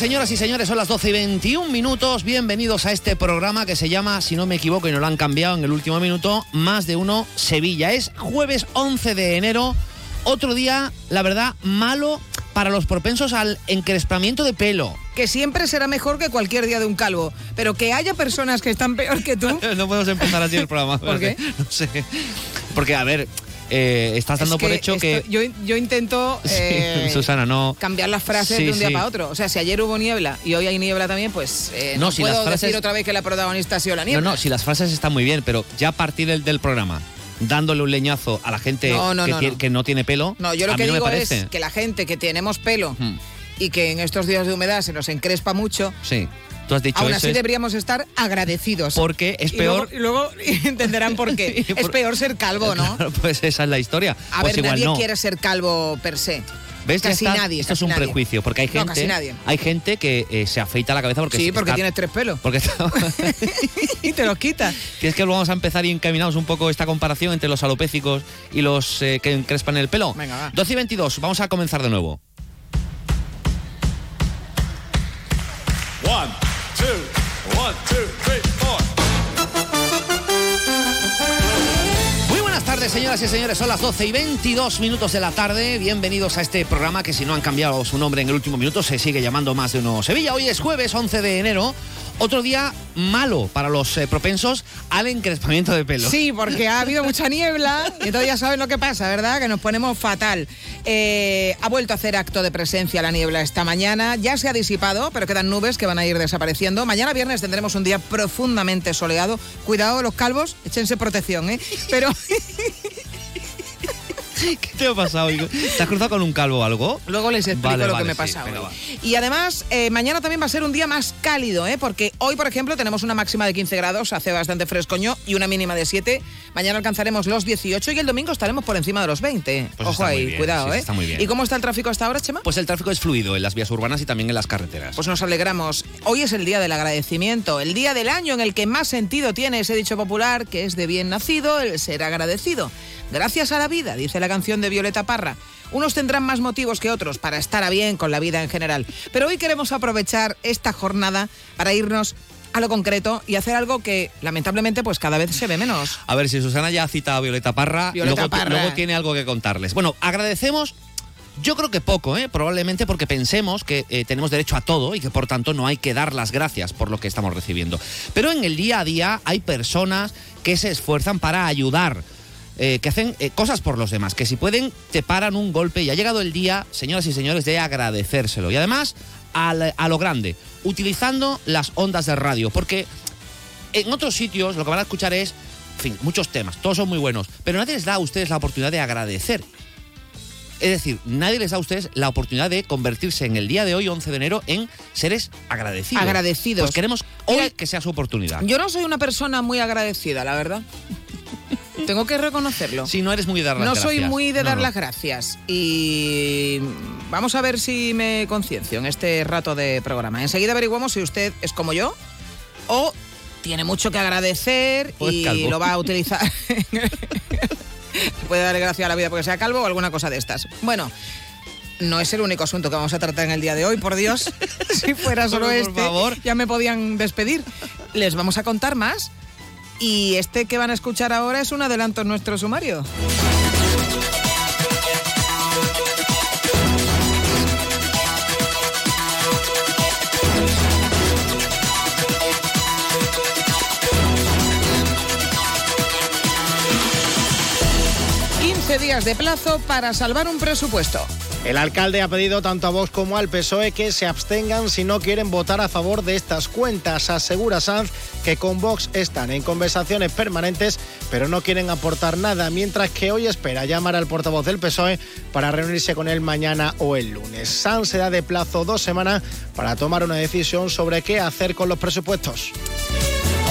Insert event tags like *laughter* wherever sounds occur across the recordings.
señoras y señores. Son las 12 y 21 minutos. Bienvenidos a este programa que se llama, si no me equivoco y no lo han cambiado en el último minuto, Más de Uno Sevilla. Es jueves 11 de enero. Otro día, la verdad, malo para los propensos al encrespamiento de pelo. que siempre será mejor que cualquier día de un calvo, pero que haya personas que están peor que tú. *laughs* no podemos empezar así el programa. ¿Por qué? *laughs* No sé. Porque, a ver, eh, estás dando Es por hecho que... yo, yo intento *laughs* Sí, eh, Susana, no... cambiar las frases Sí, de un día sí. para otro. O sea, si ayer hubo niebla y hoy hay niebla también, pues eh, No, no, si puedo las frases- decir otra vez que la protagonista ha sido la No, niebla. no, si las frases están muy bien, pero ya a partir del, del programa, dándole un leñazo a la gente No, no, que, no, tie- no. que no tiene pelo, No, yo lo a que no digo es que la gente que tenemos pelo Hmm. y que en estos días de humedad se nos encrespa mucho, Sí, tú has dicho aún eso así es deberíamos estar agradecidos. porque es Y peor... luego- Y luego, *laughs* entenderán por qué. *laughs* Por- Es peor ser calvo, ¿no? *laughs* Claro, pues esa es la historia. A pues ver, igual nadie no. quiere ser calvo per se. ¿Ves? Casi está. nadie. Esto es un nadie. prejuicio, porque hay No, gente, casi nadie. hay gente que eh, se afeita la cabeza porque Sí, porque está- tienes tres pelos. porque está- y te los quita. ¿Quieres que vamos a empezar y encaminados un poco esta comparación entre los alopécicos y los eh, que encrespan el pelo? Venga, va. 12 y 22, vamos a comenzar de nuevo. One, Muy buenas tardes, señoras y señores. Son las 12 y 22 minutos de la tarde. Bienvenidos a este programa que, si no han cambiado su nombre en el último minuto, se sigue llamando Más de Uno Sevilla. Hoy es jueves 11 de enero. Otro día malo para los eh, propensos al encrespamiento de pelo. Sí, porque ha habido mucha niebla y entonces ya saben lo que pasa, ¿verdad? Que nos ponemos fatal. Eh, ha vuelto a hacer acto de presencia la niebla esta mañana. Ya se ha disipado, pero quedan nubes que van a ir desapareciendo. Mañana viernes tendremos un día profundamente soleado. Cuidado, los calvos, échense protección, ¿eh? Pero *laughs* *laughs* ¿Qué te ha pasado? ¿Te has cruzado con un calvo o algo? Luego les explico Vale, lo vale, que me sí, pasa hoy. Y además, eh, mañana también va a ser un día más cálido, ¿eh? porque hoy, por ejemplo, tenemos una máxima de 15 grados, hace bastante frescoño, y una mínima de 7. Mañana alcanzaremos los 18 y el domingo estaremos por encima de los 20. Pues Ojo ahí, bien, cuidado, sí, ¿eh? está muy bien. ¿Y cómo está el tráfico hasta ahora, Chema? Pues el tráfico es fluido en las vías urbanas y también en las carreteras. Pues nos alegramos. Hoy es el día del agradecimiento, el día del año en el que más sentido tiene ese dicho popular que es de bien nacido el ser agradecido. Gracias a la vida, dice la canción de Violeta Parra. Unos tendrán más motivos que otros para estar a bien con la vida en general. Pero hoy queremos aprovechar esta jornada para irnos a lo concreto y hacer algo que lamentablemente pues cada vez se ve menos. A ver, si Susana ya ha citado a Violeta Parra, Violeta luego, Parra. luego tiene algo que contarles. Bueno, agradecemos. Yo creo que poco, ¿eh? probablemente porque pensemos que eh, tenemos derecho a todo y que por tanto no hay que dar las gracias por lo que estamos recibiendo. Pero en el día a día hay personas que se esfuerzan para ayudar, eh, que hacen eh, cosas por los demás, que si pueden te paran un golpe y ha llegado el día, señoras y señores, de agradecérselo. Y además al- a lo grande, utilizando las ondas de radio, porque en otros sitios lo que van a escuchar es, en fin, muchos temas, todos son muy buenos, pero nadie les da a ustedes la oportunidad de agradecer. Es decir, nadie les da a ustedes la oportunidad de convertirse en el día de hoy, 11 de enero, en seres agradecidos. Agradecidos. Pues queremos hoy Mira, que sea su oportunidad. Yo no soy una persona muy agradecida, la verdad. *laughs* Tengo que reconocerlo. Si no eres muy de dar las No gracias. soy muy de No, dar no. las gracias y vamos a ver si me conciencio en este rato de programa. Enseguida averiguamos si usted es como yo o tiene mucho que agradecer O es y calvo. lo va a *laughs* utilizar. *laughs* Puede darle gracias a la vida porque sea calvo o alguna cosa de estas. Bueno, no es el único asunto que vamos a tratar en el día de hoy, por Dios. si fuera solo Por este, favor. ya me podían despedir. Les vamos a contar más. Y este que van a escuchar ahora es un adelanto en nuestro sumario. ...15 días de plazo para salvar un presupuesto. El alcalde ha pedido tanto a Vox como al PSOE que se abstengan si no quieren votar a favor de estas cuentas. Asegura Sanz que con Vox están en conversaciones permanentes, pero no quieren aportar nada, mientras que hoy espera llamar al portavoz del PSOE para reunirse con él mañana o el lunes. Sanz se da de plazo dos semanas para tomar una decisión sobre qué hacer con los presupuestos.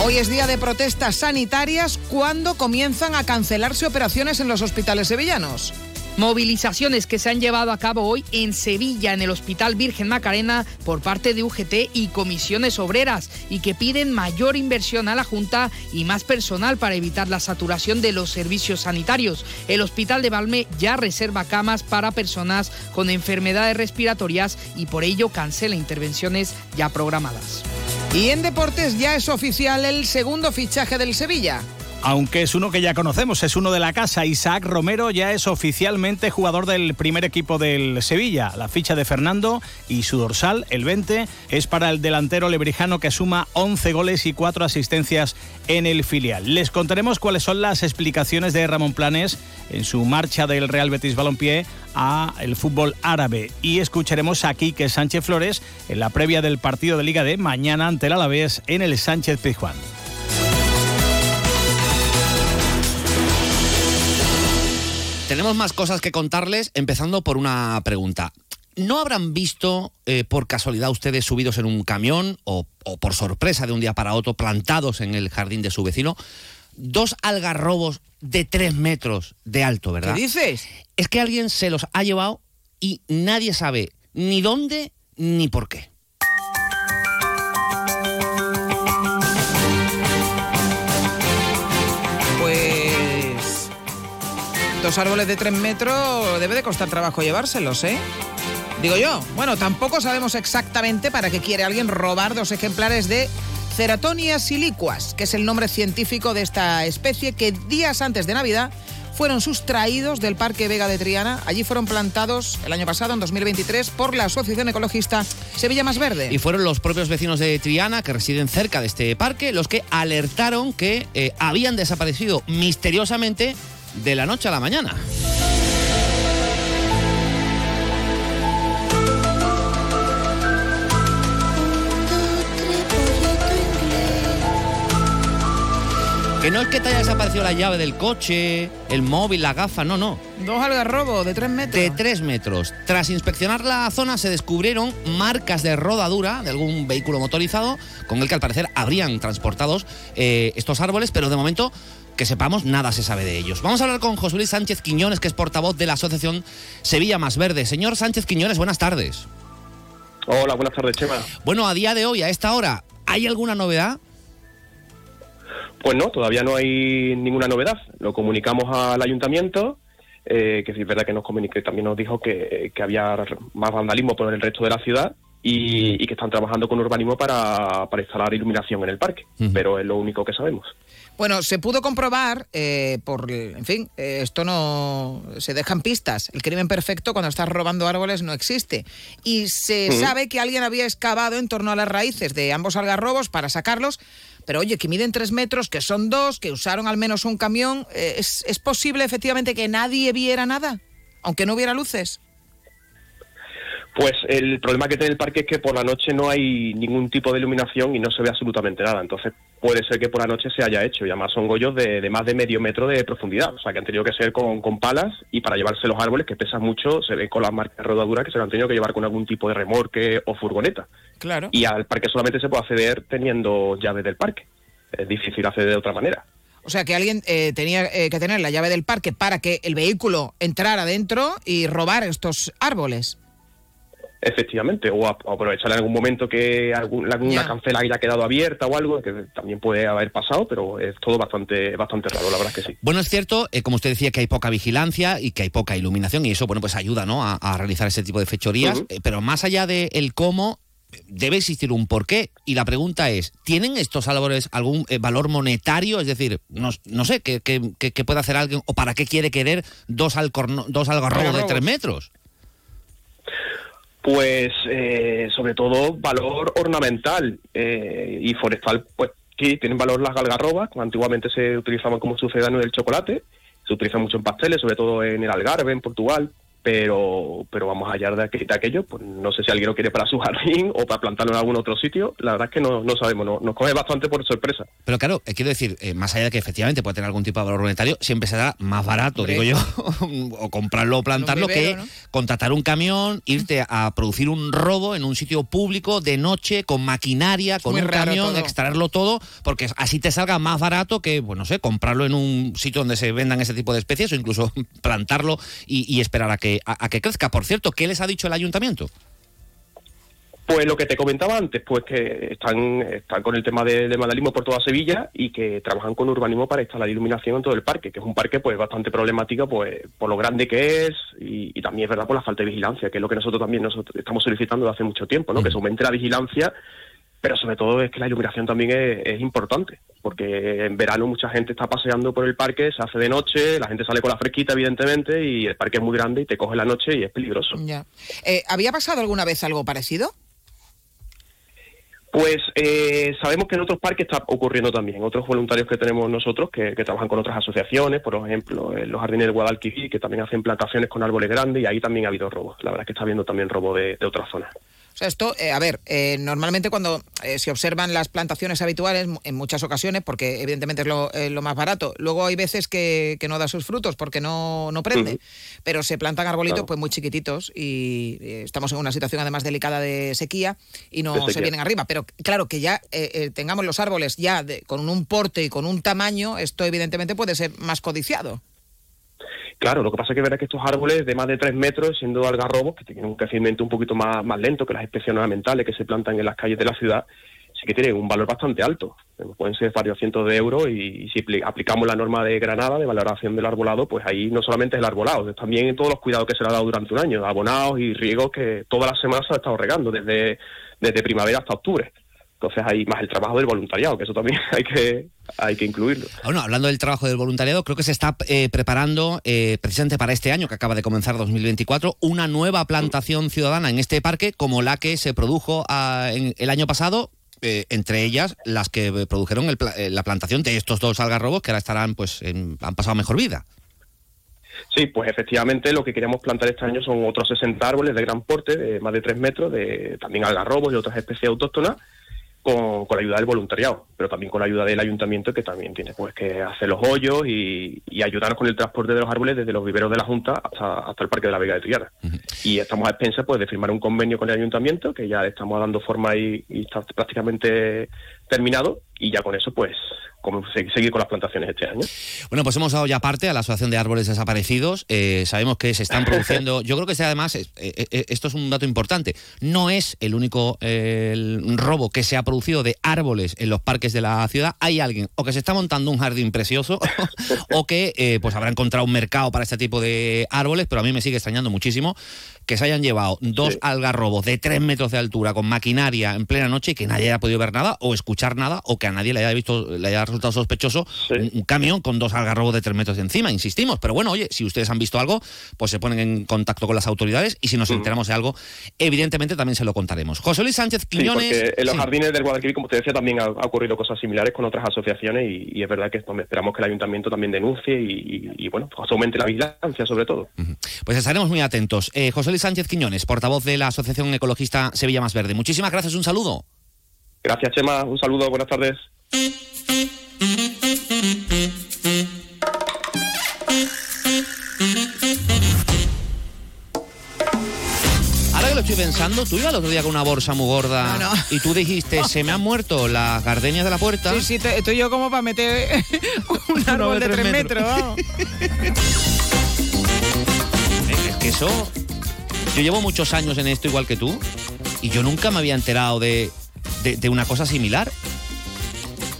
Hoy es día de protestas sanitarias cuando comienzan a cancelarse operaciones en los hospitales sevillanos. Movilizaciones que se han llevado a cabo hoy en Sevilla, en el Hospital Virgen Macarena, por parte de UGT y comisiones obreras, y que piden mayor inversión a la Junta y más personal para evitar la saturación de los servicios sanitarios. El Hospital de Valme ya reserva camas para personas con enfermedades respiratorias y por ello cancela intervenciones ya programadas. Y en deportes ya es oficial el segundo fichaje del Sevilla. Aunque es uno que ya conocemos, es uno de la casa. Isaac Romero ya es oficialmente jugador del primer equipo del Sevilla. La ficha de Fernando y su dorsal, el 20, es para el delantero lebrijano que suma 11 goles y 4 asistencias en el filial. Les contaremos cuáles son las explicaciones de Ramón Planes en su marcha del Real Betis Balompié a el fútbol árabe. Y escucharemos a Quique Sánchez Flores en la previa del partido de Liga D mañana ante el Alavés en el Sánchez Pizjuán. Tenemos más cosas que contarles, empezando por una pregunta. ¿No habrán visto eh, por casualidad ustedes subidos en un camión o, o por sorpresa de un día para otro plantados en el jardín de su vecino dos algarrobos de tres metros de alto, verdad? ¿Qué dices? Es que alguien se los ha llevado y nadie sabe ni dónde ni por qué. Dos árboles de tres metros debe de costar trabajo llevárselos, ¿eh? Digo yo. Bueno, tampoco sabemos exactamente para qué quiere alguien robar dos ejemplares de Ceratonia siliquas, que es el nombre científico de esta especie que días antes de Navidad fueron sustraídos del Parque Vega de Triana. Allí fueron plantados el año pasado, en 2023, por la Asociación Ecologista Sevilla Más Verde. Y fueron los propios vecinos de Triana, que residen cerca de este parque, los que alertaron que eh, habían desaparecido misteriosamente de la noche a la mañana. Que no es que te haya desaparecido la llave del coche, el móvil, la gafa, no, no. Dos algarrobos de tres metros. De 3 metros. Tras inspeccionar la zona se descubrieron marcas de rodadura de algún vehículo motorizado con el que al parecer habrían transportados eh, estos árboles, pero de momento que sepamos nada se sabe de ellos. Vamos a hablar con José Luis Sánchez Quiñones, que es portavoz de la Asociación Sevilla Más Verde. Señor Sánchez Quiñones, buenas tardes. Hola, buenas tardes, Chema. Bueno, a día de hoy, a esta hora, ¿hay alguna novedad? Pues no, todavía no hay ninguna novedad. Lo comunicamos al ayuntamiento, eh, que sí es verdad que nos comunique, también nos dijo que, que había más vandalismo por el resto de la ciudad y, y que están trabajando con urbanismo para, para instalar iluminación en el parque. Pero es lo único que sabemos. Bueno, se pudo comprobar, eh, por, en fin, eh, esto no se dejan pistas. El crimen perfecto cuando estás robando árboles no existe. Y se sabe que alguien había excavado en torno a las raíces de ambos algarrobos para sacarlos. Pero oye, que miden tres metros, que son dos, que usaron al menos un camión. eh, ¿es, ¿Es posible efectivamente que nadie viera nada? Aunque no hubiera luces. Pues el problema que tiene el parque es que por la noche no hay ningún tipo de iluminación y no se ve absolutamente nada. Entonces puede ser que por la noche se haya hecho. Y además son gollos de, de más de medio metro de profundidad. O sea que han tenido que ser con, con palas y para llevarse los árboles que pesan mucho se ve con las marcas de rodadura que se lo han tenido que llevar con algún tipo de remolque o furgoneta. Claro. Y al parque solamente se puede acceder teniendo llave del parque. Es difícil acceder de otra manera. O sea, que alguien eh, tenía eh, que tener la llave del parque para que el vehículo entrara dentro y robar estos árboles. Efectivamente, o, a- o aprovechar en algún momento que algún- alguna Ya. cancela haya quedado abierta o algo, que también puede haber pasado, pero es todo bastante bastante raro, la verdad es que sí. Bueno, es cierto, eh, como usted decía, que hay poca vigilancia y que hay poca iluminación y eso, bueno, pues ayuda, ¿no? A, a realizar ese tipo de fechorías. Eh, pero más allá del cómo, eh, debe existir un porqué. Y la pregunta es, ¿tienen estos árboles algún eh, valor monetario? Es decir, no, no sé, ¿qué, qué, qué- qué puede hacer alguien o para qué quiere querer dos, alcorno- dos algarrobos de tres metros? Pues eh, sobre todo valor ornamental eh, y forestal, pues sí, tienen valor las algarrobas, que antiguamente se utilizaban como sucedáneo del chocolate, se utilizan mucho en pasteles, sobre todo en el Algarve, en Portugal, pero pero vamos allá de, aqu- de aquello, pues no sé si alguien lo quiere para su jardín o para plantarlo en algún otro sitio, la verdad es que no, no sabemos, no- nos coge bastante por sorpresa. Pero claro, eh, quiero decir, eh, más allá de que efectivamente puede tener algún tipo de valor monetario, siempre será más barato, Hombre. digo yo, *laughs* o comprarlo o plantarlo vivero, que ¿no? contratar un camión, irte a producir un robo en un sitio público de noche con maquinaria, con muy un camión, todo. extraerlo todo, porque así te salga más barato que, bueno, no sé, comprarlo en un sitio donde se vendan ese tipo de especies o incluso *laughs* plantarlo y, y esperar a que, a- a que crezca. Por cierto, ¿qué les ha dicho el ayuntamiento? Pues lo que te comentaba antes, pues que están, están con el tema de, de vandalismo por toda Sevilla y que trabajan con urbanismo para instalar iluminación en todo el parque, que es un parque pues bastante problemático pues por lo grande que es y, y también es verdad por la falta de vigilancia, que es lo que nosotros también nosotros estamos solicitando desde hace mucho tiempo, ¿no? Que se aumente la vigilancia, pero sobre todo es que la iluminación también es, es importante, porque en verano mucha gente está paseando por el parque, se hace de noche, la gente sale con la fresquita evidentemente y el parque es muy grande y te coge la noche y es peligroso. Ya. Eh, ¿Había pasado alguna vez algo parecido? Pues eh, sabemos que en otros parques está ocurriendo también. Otros voluntarios que tenemos nosotros que, que trabajan con otras asociaciones, por ejemplo, en los jardines de Guadalquivir, que también hacen plantaciones con árboles grandes y ahí también ha habido robos. La verdad es que está habiendo también robo de, de otras zonas. O sea, esto, eh, a ver, eh, normalmente cuando eh, se observan las plantaciones habituales, en muchas ocasiones, porque evidentemente es lo, eh, lo más barato, luego hay veces que, que no da sus frutos porque no, no prende, pero se plantan arbolitos Claro. pues muy chiquititos y estamos en una situación además delicada de sequía y no se vienen arriba. Pero claro, que ya tengamos los árboles ya de- con un porte y con un tamaño, esto evidentemente puede ser más codiciado. Claro, lo que pasa es que verás que estos árboles de más de tres metros, siendo algarrobos, que tienen un crecimiento un poquito más, más lento que las especies ornamentales que se plantan en las calles de la ciudad, sí que tienen un valor bastante alto. Pueden ser varios cientos de euros y, si apli- aplicamos la norma de Granada de valoración del arbolado, pues ahí no solamente es el arbolado, también todos los cuidados que se le ha dado durante un año, abonados y riegos que todas las semanas se ha estado regando, desde, desde primavera hasta octubre. Entonces hay más el trabajo del voluntariado, que eso también *laughs* hay que, hay que incluirlo. Bueno, hablando del trabajo del voluntariado, creo que se está eh, preparando eh, precisamente para este año que acaba de comenzar 2024 una nueva plantación ciudadana en este parque como la que se produjo ah, en- el año pasado. eh, entre ellas las que eh, produjeron el eh, la plantación de estos dos algarrobos que ahora estarán pues en- han pasado mejor vida. Sí, pues efectivamente lo que queríamos plantar este año son otros 60 árboles de gran porte, de más de 3 metros, de también algarrobos y otras especies autóctonas, con, con la ayuda del voluntariado, pero también con la ayuda del ayuntamiento que también tiene pues que hacer los hoyos y, y ayudarnos con el transporte de los árboles desde los viveros de la Junta hasta, hasta el Parque de la Vega de Triana. Y estamos a expensas pues, de firmar un convenio con el ayuntamiento, que ya estamos dando forma y, y está prácticamente terminado, y ya con eso pues como se- seguir con las plantaciones este año. Bueno, pues hemos dado ya parte a la Asociación de Árboles Desaparecidos. Eh, sabemos que se están produciendo. *laughs* Yo creo que este, además, es- eh, eh, esto es un dato importante. No es el único eh, el robo que se ha producido de árboles en los parques de la ciudad. Hay alguien o que se está montando un jardín precioso *laughs* o que eh, pues habrá encontrado un mercado para este tipo de árboles, pero a mí me sigue extrañando muchísimo que se hayan llevado dos Sí. algarrobos de tres metros de altura con maquinaria en plena noche y que nadie haya podido ver nada o escuchar nada o que a nadie le haya visto le haya resultado sospechoso Sí. un, un camión con dos algarrobos de tres metros de encima, insistimos. Pero bueno, oye, si ustedes han visto algo, pues se ponen en contacto con las autoridades y si nos enteramos de algo, evidentemente también se lo contaremos. José Luis Sánchez Quiñones. en los jardines del Guadalquivir, como te decía, también ha, ha ocurrido cosas similares con otras asociaciones y, y es verdad que hombre, esperamos que el ayuntamiento también denuncie y, y- y, bueno, pues aumente la vigilancia sobre todo. Pues estaremos muy atentos. Eh, José Luis Sánchez Quiñones, portavoz de la Asociación Ecologista Sevilla Más Verde. Muchísimas gracias, un saludo. Gracias, Chema. Un saludo, buenas tardes. Ahora que lo estoy pensando, tú ibas el otro día con una bolsa muy gorda No, no. y tú dijiste, *laughs* se me han muerto las gardenias de la puerta. Sí, sí, te- estoy yo como para meter *laughs* un árbol de tres tres metros. metros. vamos. *laughs* Es que eso... Yo llevo muchos años en esto igual que tú y yo nunca me había enterado de, de, de una cosa similar.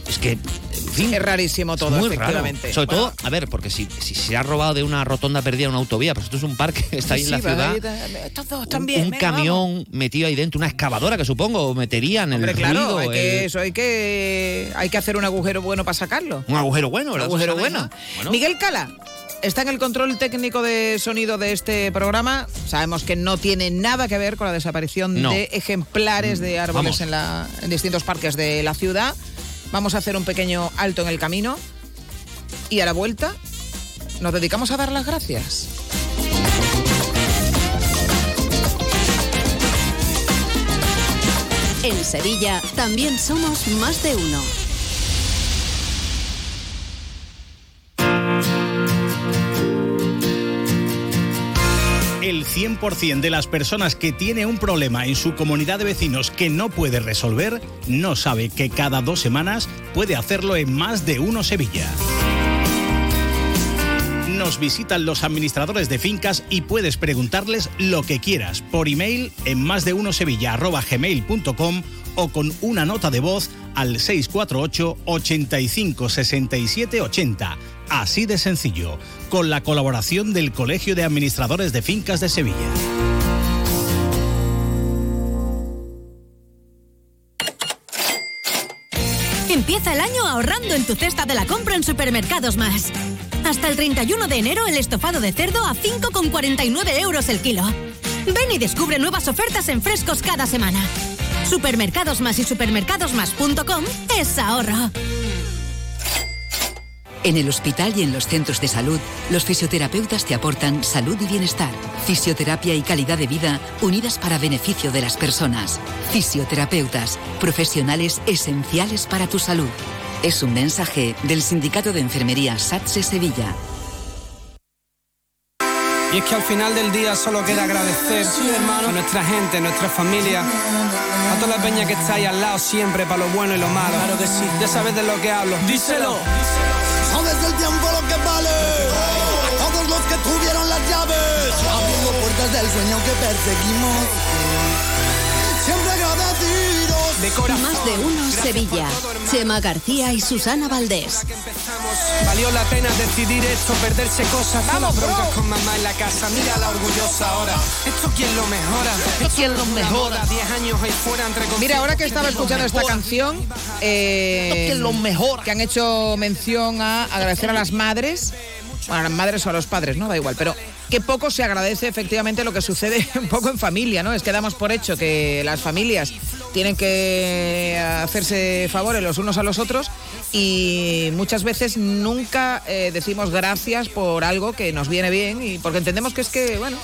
Es que, en fin, Es rarísimo todo, muy raro. efectivamente. Sobre Bueno, todo, a ver, porque si, si se ha robado de una rotonda perdida en una autovía, pues esto es un parque, *laughs* está ahí en la ciudad. va, estos dos Un, también, un vamos. camión metido ahí dentro, una excavadora que supongo meterían Hombre, el claro, ruido, hay que, el- eso hay que, hay que hacer un agujero bueno para sacarlo. un agujero bueno, Un ¿verdad? agujero bueno. hija? Bueno. Miguel Cala está en el control técnico de sonido de este programa. Sabemos que no tiene nada que ver con la desaparición No. Mm, de ejemplares de árboles Vamos. en, la- en distintos parques de la ciudad. Vamos a hacer un pequeño alto en el camino y a la vuelta nos dedicamos a dar las gracias. En Sevilla también somos más de uno. El 100% de las personas que tiene un problema en su comunidad de vecinos que no puede resolver, no sabe que cada dos semanas puede hacerlo en más de uno Sevilla. Nos visitan los administradores de fincas y puedes preguntarles lo que quieras por email en más de uno gmail.com o con una nota de voz al 648 85 67 80. Así de sencillo, con la colaboración del Colegio de Administradores de Fincas de Sevilla. Empieza el año ahorrando en tu cesta de la compra en Supermercados Más. Hasta el 31 de enero el estofado de cerdo a 5,49 euros el kilo. Ven y descubre nuevas ofertas en frescos cada semana. Supermercados Más y supermercadosmás.com es ahorro. En el hospital y en los centros de salud, los fisioterapeutas te aportan salud y bienestar, fisioterapia y calidad de vida unidas para beneficio de las personas. Fisioterapeutas, profesionales esenciales para tu salud. Es un mensaje del Sindicato de Enfermería SATSE Sevilla. Y es que al final del día solo queda agradecer a nuestra gente, nuestra familia, a toda la peña que está ahí al lado siempre para lo bueno y lo malo. Claro que sí. Ya sabes de lo que hablo. Díselo. Sabes el tiempo lo que vale. A todos los que tuvieron las llaves, abriendo puertas del sueño que perseguimos. Siempre agradecidos. Más de uno Sevilla. Chema García y Susana Valdés. Valió la pena decidir esto, perderse cosas. Vamos, broncas con mamá en la casa. Mira la orgullosa ahora. ¿Esto quién lo mejora? ¿Esto quién lo mejora? Diez años ahí fuera entre Mira, ahora que estaba escuchando esta canción, eh, que han hecho mención a agradecer a las madres, bueno, a las madres o a los padres, ¿no? Da igual, pero que poco se agradece efectivamente lo que sucede *laughs* un poco en familia, ¿no? Es que damos por hecho que las familias tienen que hacerse favores los unos a los otros y muchas veces nunca eh, decimos gracias por algo que nos viene bien y porque entendemos que es que, bueno,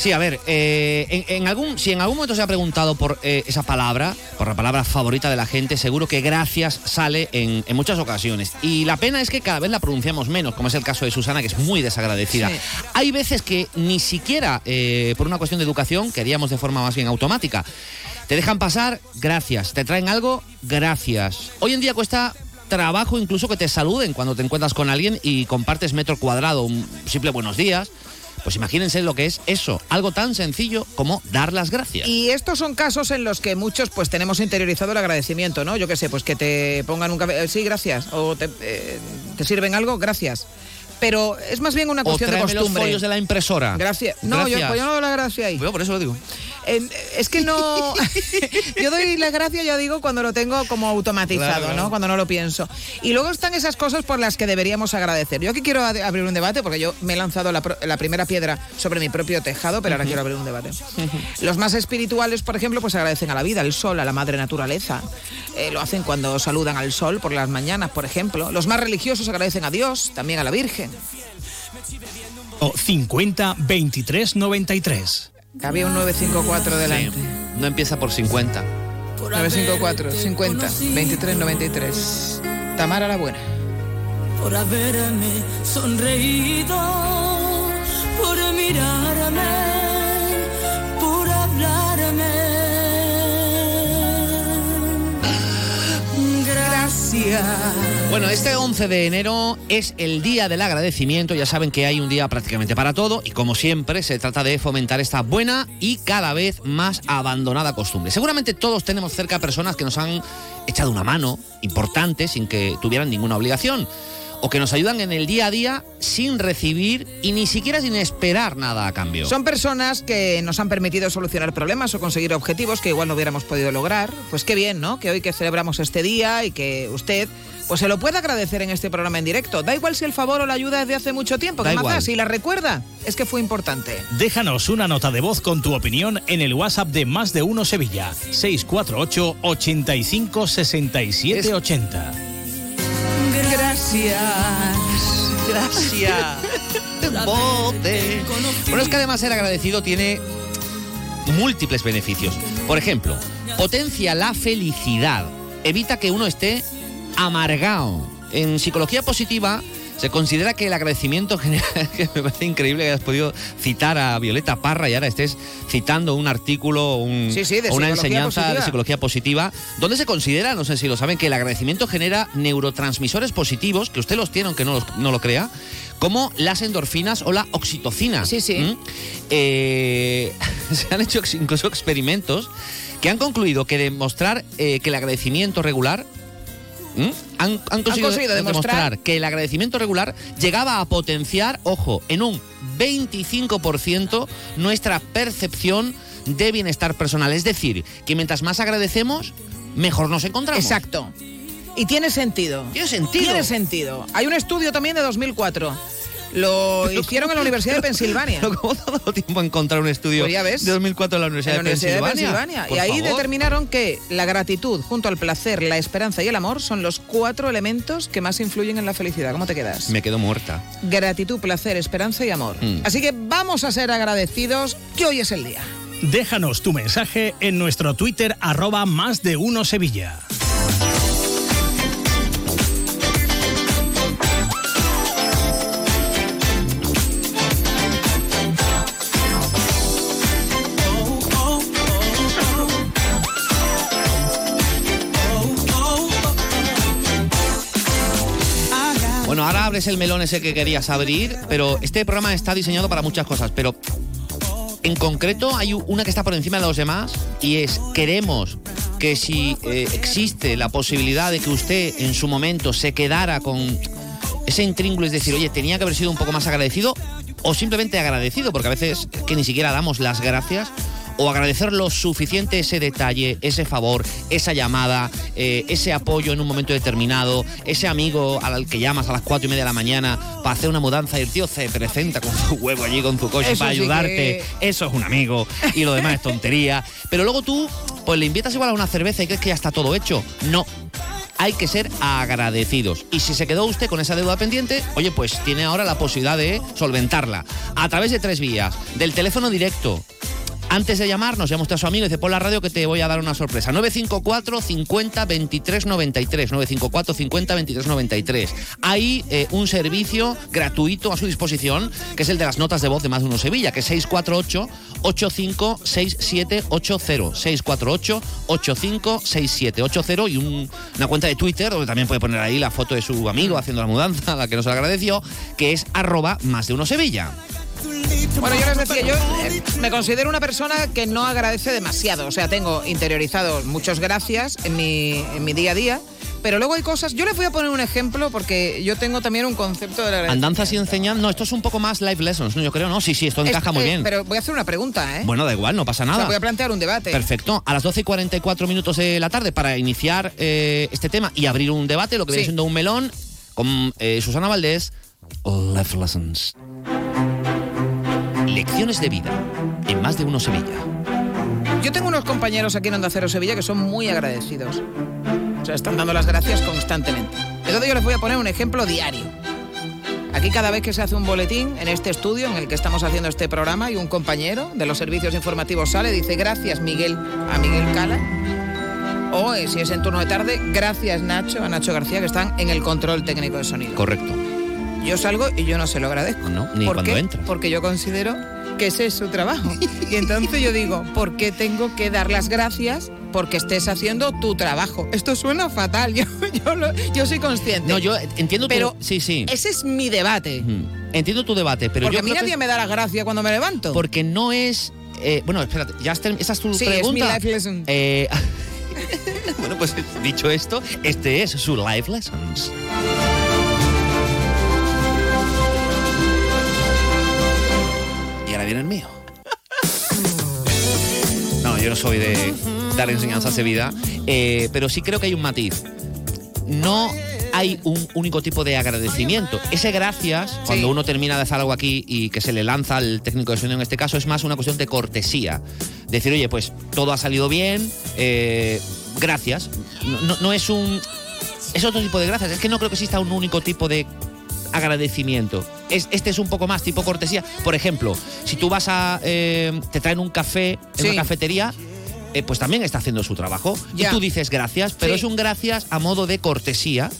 Sí, a ver, eh, en, en algún, si en algún momento se ha preguntado por eh, esa palabra, por la palabra favorita de la gente, seguro que gracias sale en, en muchas ocasiones. Y la pena es que cada vez la pronunciamos menos, como es el caso de Susana, que es muy desagradecida. Sí. Hay veces que ni siquiera, por una cuestión de educación, que haríamos de forma más bien automática, te dejan pasar, gracias. Te traen algo, gracias. Hoy en día cuesta trabajo incluso que te saluden cuando te encuentras con alguien y compartes metro cuadrado, un simple buenos días. Pues imagínense lo que es eso, algo tan sencillo como dar las gracias. Y estos son casos en los que muchos pues tenemos interiorizado el agradecimiento, ¿no? Yo qué sé, pues que te pongan un café, eh, sí, gracias, o te, eh, te sirven algo, gracias. Pero es más bien una O cuestión de los costumbre. folios de la impresora. Gracias. No, Yo, Gracias. pues yo no doy la gracia ahí. Yo por eso lo digo. Eh, es que no. *laughs* yo doy la gracia, yo digo, cuando lo tengo como automatizado, Claro, claro. ¿no? Cuando no lo pienso. Y luego están esas cosas por las que deberíamos agradecer. Yo aquí quiero abrir un debate, porque yo me he lanzado la, primera piedra sobre mi propio tejado, pero ahora quiero abrir un debate. Los más espirituales, por ejemplo, pues agradecen a la vida, al sol, a la madre naturaleza. Eh, lo hacen cuando saludan al sol por las mañanas, por ejemplo. Los más religiosos agradecen a Dios, también a la Virgen. O 50 23 93. Había un 954 delante. No empieza por 50. 954, 50, 23, 93. Tamara la buena. por haberme sonreído, por mirarme, Bueno, este 11 de enero es el día del agradecimiento. Ya saben que hay un día prácticamente para todo y como siempre se trata de fomentar esta buena y cada vez más abandonada costumbre. Seguramente todos tenemos cerca personas que nos han echado una mano importante sin que tuvieran ninguna obligación o que nos ayudan en el día a día sin recibir y ni siquiera sin esperar nada a cambio. Son personas que nos han permitido solucionar problemas o conseguir objetivos que igual no hubiéramos podido lograr. Pues qué bien, ¿no? Que hoy que celebramos este día y que usted pues se lo puede agradecer en este programa en directo. Da igual si el favor o la ayuda es de hace mucho tiempo. Da ¿Qué más? Si la recuerda, es que fue importante. Déjanos una nota de voz con tu opinión en el WhatsApp de Más de Uno Sevilla, 648 85 67 80. Gracias. Gracias. Bote. Bueno, es que además ser agradecido tiene múltiples beneficios. Por ejemplo, potencia la felicidad, evita que uno esté amargado. En psicología positiva se considera que el agradecimiento general, *laughs* que me parece increíble que hayas podido citar a Violeta Parra y ahora estés citando un artículo un- Sí, sí, de o una enseñanza de psicología positiva, donde se considera, no sé si lo saben, que el agradecimiento genera neurotransmisores positivos, que usted los tiene aunque no, los- no lo crea, como las endorfinas o la oxitocina. Sí, sí. *laughs* se han hecho incluso experimentos que han concluido que demostrar eh, que el agradecimiento regular ¿Mm? Han, han conseguido, conseguido demostrar- demostrar que el agradecimiento regular llegaba a potenciar, ojo, en un 25% nuestra percepción de bienestar personal. Es decir, que mientras más agradecemos, mejor nos encontramos. Exacto. Y tiene sentido. Tiene sentido. Tiene sentido. Hay un estudio también de 2004. Lo hicieron en la Universidad de Pensilvania. Pero ¿cómo ha dado tiempo a encontrar un estudio Pues ya ves. de 2004 en la Universidad, en la Universidad de Pensilvania. Y ahí favor. determinaron que la gratitud junto al placer, la esperanza y el amor son los cuatro elementos que más influyen en la felicidad. ¿Cómo te quedas? Me quedo muerta. Gratitud, placer, esperanza y amor. Mm. Así que vamos a ser agradecidos que hoy es el día. Déjanos tu mensaje en nuestro Twitter arroba más de uno Sevilla. Abres el melón ese que querías abrir, pero este programa está diseñado para muchas cosas, pero en concreto hay una que está por encima de los demás y es queremos que si eh, existe la posibilidad de que usted en su momento se quedara con ese intríngulo, es decir, oye, tenía que haber sido un poco más agradecido o simplemente agradecido, porque a veces es que ni siquiera damos las gracias o agradecer lo suficiente ese detalle, ese favor, esa llamada, eh, ese apoyo en un momento determinado, ese amigo al que llamas a las cuatro y media de la mañana para hacer una mudanza y el tío se presenta con su huevo allí, con su coche Eso para sí ayudarte. que- Eso es un amigo y lo demás es tontería. Pero luego tú, pues le invitas igual a una cerveza y crees que ya está todo hecho. No. Hay que ser agradecidos. Y si se quedó usted con esa deuda pendiente, oye, pues tiene ahora la posibilidad de solventarla. A través de tres vías. Del teléfono directo. Antes de llamar, nos llama usted a su amigo y dice, pon la radio que te voy a dar una sorpresa. 954 50 23 93. 954 50 23 93. Hay eh, un servicio gratuito a su disposición, que es el de las notas de voz de Más de Uno Sevilla, que es 648 856780. 648 856780 y un- una cuenta de Twitter donde también puede poner ahí la foto de su amigo haciendo la mudanza, la que nos agradeció, que es arroba Más de Uno Sevilla. Bueno, yo les decía, yo eh, me considero una persona que no agradece demasiado. O sea, tengo interiorizado muchas gracias en mi, en mi día a día. Pero luego hay cosas. Yo les voy a poner un ejemplo porque yo tengo también un concepto de la. Andanzas y enseñanzas. No, esto es un poco más live lessons, ¿no? Yo creo, ¿no? Sí, sí, esto encaja Es- muy eh, bien. Pero voy a hacer una pregunta, ¿eh? Bueno, da igual, no pasa O sea, nada. voy a plantear un debate. Perfecto. A las 12 y 44 minutos de la tarde para iniciar eh, este tema y abrir un debate, lo que viene Sí. siendo un melón, con eh, Susana Valdés. Life Lessons. Lecciones de vida en más de uno Sevilla. Yo tengo unos compañeros aquí en Onda Cero Sevilla que son muy agradecidos. O sea, están dando las gracias constantemente. Entonces yo les voy a poner un ejemplo diario. Aquí cada vez que se hace un boletín en este estudio en el que estamos haciendo este programa y un compañero de los servicios informativos sale, dice gracias Miguel a Miguel Cala. O eh, si es en turno de tarde, gracias Nacho, a Nacho García que están en el control técnico de sonido. Correcto. Yo salgo y yo no se lo agradezco. No, ni ¿Por cuando qué? Porque yo considero que ese es su trabajo. Y entonces yo digo, ¿por qué tengo que dar las gracias porque estés haciendo tu trabajo? Esto suena fatal, *laughs* yo, yo, lo- yo soy consciente. No, yo entiendo tu- Pero sí, sí. ese es mi debate. Entiendo tu debate, pero porque yo a mí que nadie me da las gracias cuando me levanto. porque no es eh, bueno, espérate, ya has esa es tu Sí, es pregunta. mi life lesson. Eh, *laughs* bueno, pues dicho esto, este es su life lessons. Yo no soy de dar enseñanzas de vida, eh, pero sí creo que hay un matiz. No hay un único tipo de agradecimiento. Ese gracias, cuando uno termina de hacer algo aquí y que se le lanza al técnico de sonido en este caso, es más una cuestión de cortesía. Decir, oye, pues todo ha salido bien, eh, gracias. No, no- no es un. Es otro tipo de gracias. Es que no creo que exista un único tipo de agradecimiento. Es, este es un poco más tipo cortesía. Por ejemplo, si tú vas a. eh, te traen un café en Sí. una cafetería. eh, pues también está haciendo su trabajo. Ya. Y tú dices gracias, pero Sí. es un gracias a modo de cortesía.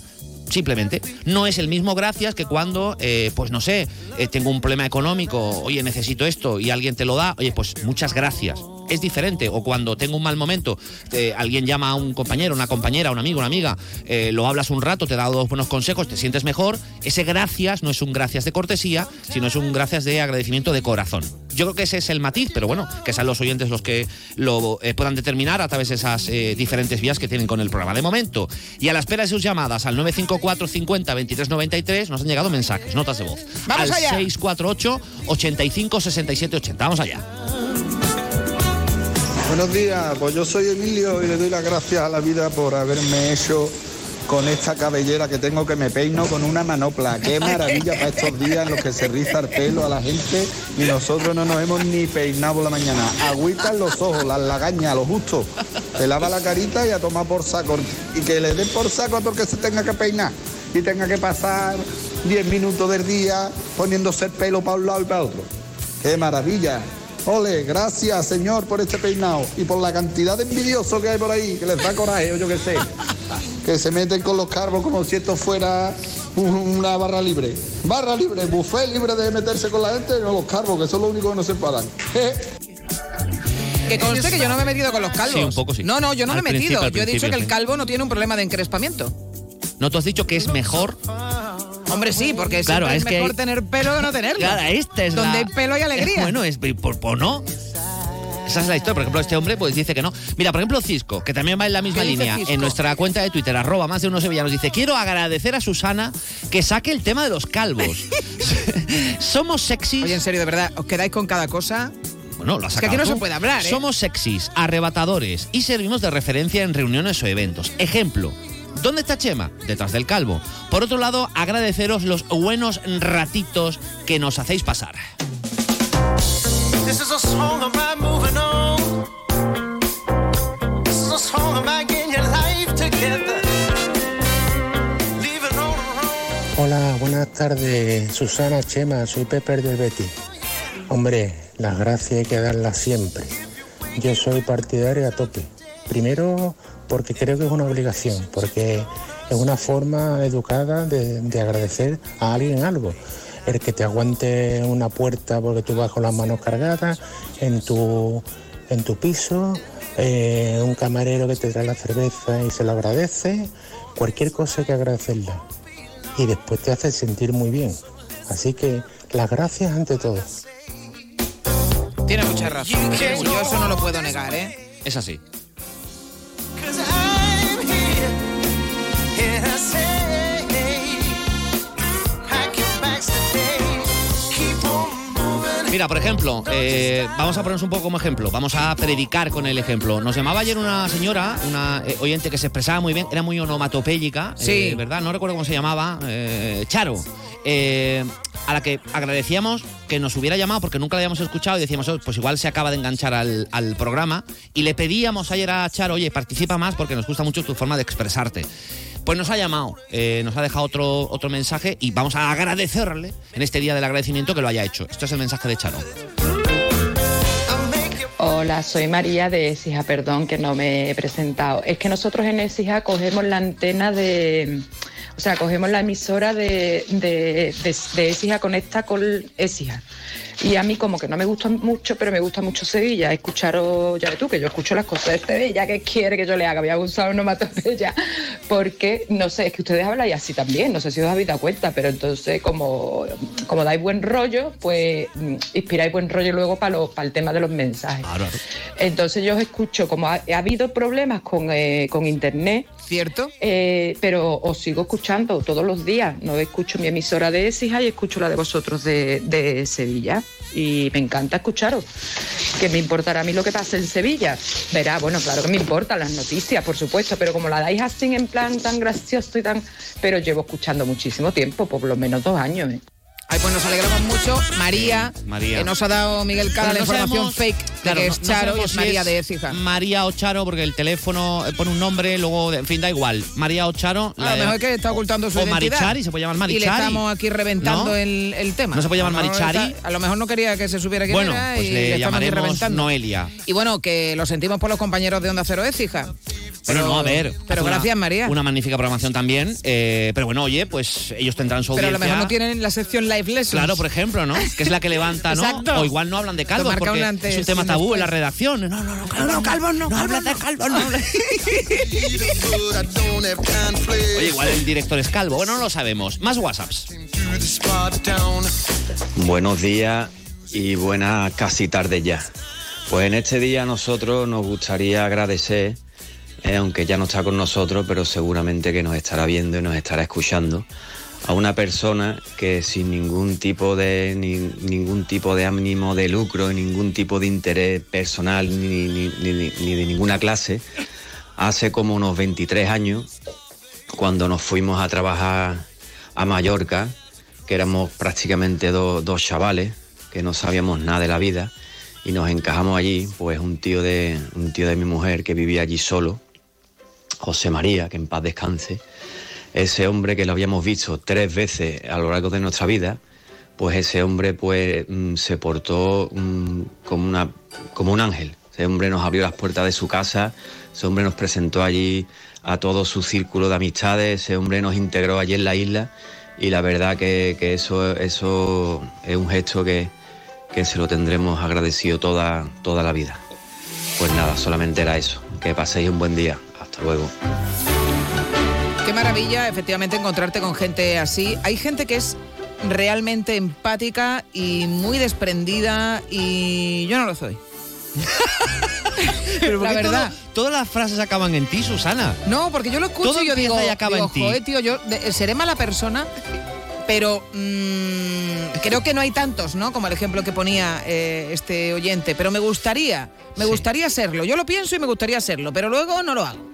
Simplemente. No es el mismo gracias que cuando, eh, pues no sé, eh, tengo un problema económico, oye, necesito esto y alguien te lo da, oye, pues muchas gracias. Es diferente. O cuando tengo un mal momento, eh, alguien llama a un compañero, una compañera, un amigo, una amiga, eh, lo hablas un rato, te da dos buenos consejos, te sientes mejor. Ese gracias no es un gracias de cortesía, sino es un gracias de agradecimiento de corazón. Yo creo que ese es el matiz, pero bueno, que sean los oyentes los que lo eh, puedan determinar a través de esas diferentes vías que tienen con el programa. De momento, y a la espera de sus llamadas al 954 50 23 93, nos han llegado mensajes, notas de voz. ¡Vamos al allá! 648 85 67 80. Vamos allá. Buenos días, pues yo soy Emilio y le doy las gracias a la vida por haberme hecho con esta cabellera que tengo que me peino con una manopla. Qué maravilla para estos días en los que se riza el pelo a la gente y nosotros no nos hemos ni peinado por la mañana. Agüita en los ojos, las lagañas, lo justo. Te lava la carita y a tomar por saco. Y que le den por saco a todo el que se tenga que peinar y tenga que pasar 10 minutos del día poniéndose el pelo para un lado y para otro. ¡Qué maravilla! Ole, gracias señor por este peinado y por la cantidad de envidiosos que hay por ahí, que les da coraje o yo qué sé, que se meten con los carbos como si esto fuera un- una barra libre. Barra libre, buffet libre de meterse con la gente, no los carbos, que son los únicos que no se paran. Que conste que yo no me he metido con los calvos. Sí, un poco sí. No, no, yo no Al me he metido. Yo he dicho que el calvo no tiene un problema de encrespamiento. ¿No tú has dicho que es mejor? Hombre, sí, porque Claro, es es que mejor hay- tener pelo que no tenerlo. Claro, esta es Donde la- hay pelo hay alegría. *laughs* Bueno, es por, por no. Esa es la historia. Por ejemplo, este hombre pues dice que no. Mira, por ejemplo, Cisco, que también va en la misma ¿Qué dice línea. Cisco? En nuestra cuenta de Twitter, arroba más de unos sevillanos, dice, quiero agradecer a Susana que saque el tema de los calvos. *laughs* Somos sexys. Oye, en serio, de verdad, os quedáis con cada cosa. Bueno, lo has que aquí sacado no tú. se puede hablar, ¿eh? Somos sexys, arrebatadores y servimos de referencia en reuniones o eventos. Ejemplo. ¿Dónde está Chema? Detrás del calvo. Por otro lado, agradeceros los buenos ratitos que nos hacéis pasar. Hola, buenas tardes, Susana Chema, soy Pepe del Betty. Hombre, las gracias hay que darlas siempre. Yo soy partidario a tope. Primero, porque creo que es una obligación, porque es una forma educada de, de agradecer a alguien algo. El que te aguante una puerta porque tú vas con las manos cargadas en tu, en tu piso, eh, un camarero que te trae la cerveza y se lo agradece, cualquier cosa hay que agradecerla y después te hace sentir muy bien. Así que las gracias ante todo. Tiene mucha razón. Yo eso no lo puedo negar, ¿eh? Es así. Mira, por ejemplo, eh, vamos a ponernos un poco como ejemplo. Vamos a predicar con el ejemplo. Nos llamaba ayer una señora, una eh, oyente que se expresaba muy bien, era muy onomatopéyica, Sí. eh, ¿verdad? No recuerdo cómo se llamaba. Charo. a la que agradecíamos que nos hubiera llamado porque nunca la habíamos escuchado y decíamos, "Oh, pues igual se acaba de enganchar al, al programa. Y le pedíamos ayer a Charo, oye, participa más porque nos gusta mucho tu forma de expresarte. Pues nos ha llamado, eh, nos ha dejado otro, otro mensaje y vamos a agradecerle en este día del agradecimiento que lo haya hecho. Esto es el mensaje de Charo. Hola, soy María de Exija, perdón que no me he presentado. Es que nosotros en Exija cogemos la antena de, o sea, cogemos la emisora de, de, de, Conecta con Écija. Y a mí como que no me gusta mucho, pero me gusta mucho Sevilla. Escucharos, ya ves tú, que yo escucho las cosas de Sevilla, ¿qué quiere que yo le haga? Voy a usar onomatopeya. Porque, no sé, es que ustedes habláis así también, no sé si os habéis dado cuenta, pero entonces como, como dais buen rollo, pues mm, inspiráis buen rollo luego para para el tema de los mensajes. Entonces yo os escucho, como ha, ha habido problemas con, eh, con internet. ¿Cierto? Eh, pero os sigo escuchando todos los días. No escucho mi emisora de Écija y escucho la de vosotros de, de Sevilla. Y me encanta escucharos. Que me importará a mí lo que pasa en Sevilla. Verá, bueno, claro que me importan las noticias, por supuesto, pero como la dais así en plan tan gracioso y tan. Pero llevo escuchando muchísimo tiempo, por lo menos dos años. ¿eh? Ay, pues nos alegramos mucho. María, María. que nos ha dado Miguel Cala Pero la no información sabemos- fake de claro, que es no Charo y es si María es de Écija. María o Charo, porque el teléfono eh, pone un nombre, luego, en fin, da igual. María o Charo. A lo mejor es que está ocultando su o identidad. Marichari, se puede llamar Y Marichari. le estamos aquí reventando ¿No? el, el tema. ¿No se puede llamar Marichari? está- A lo mejor no quería que se supiera quién Bueno, era pues y le estamos aquí llamaremos reventando. Noelia. Y bueno, que lo sentimos por los compañeros de Onda Cero Écija. Bueno, no, a ver. Pero una- gracias, María. Una magnífica programación también. eh, pero bueno, oye, pues ellos tendrán su Pero a lo mejor no tienen la sección Live Lessons. Claro, por ejemplo, ¿no? Que es la que levanta, ¿no? *laughs* Exacto. O igual no hablan de calvos porque un antes es un tema tabú en la redacción. No, no, no, No, no, calvos no, no hablas de calvos, no *laughs* Oye, igual el director es calvo. Bueno, no lo sabemos. Más WhatsApps. Buenos días y buenas casi tarde ya. Pues en este día a nosotros nos gustaría agradecer, eh, aunque ya no está con nosotros, pero seguramente que nos estará viendo y nos estará escuchando, a una persona que sin ningún tipo de ni- ningún tipo de ánimo de lucro, ningún tipo de interés personal ni, ni- ni- de ninguna clase, hace como unos 23 años, cuando nos fuimos a trabajar a Mallorca, que éramos prácticamente do- dos chavales que no sabíamos nada de la vida y nos encajamos allí, pues un tío de un tío de mi mujer que vivía allí solo, José María, que en paz descanse, ese hombre que lo habíamos visto tres veces a lo largo de nuestra vida, pues ese hombre pues mm, se portó mm, como una como un ángel. Ese hombre nos abrió las puertas de su casa, ese hombre nos presentó allí a todo su círculo de amistades, ese hombre nos integró allí en la isla y la verdad que, que eso, eso es un gesto que, que se lo tendremos agradecido toda, toda la vida. Pues nada, solamente era eso. Que paséis un buen día. Hasta luego. Qué maravilla, efectivamente, encontrarte con gente así. Hay gente que es realmente empática y muy desprendida y yo no lo soy. *laughs* Pero ¿por La todo- verdad. todas las frases acaban en ti, Susana. No, porque yo lo escucho Todo y yo digo, y acaba digo, en ti. "Joder, tío, yo de- seré mala persona, pero mm, creo que no hay tantos, ¿no? Como el ejemplo que ponía eh, este oyente. Pero me gustaría, me gustaría serlo. Yo lo pienso y me gustaría serlo, pero luego no lo hago.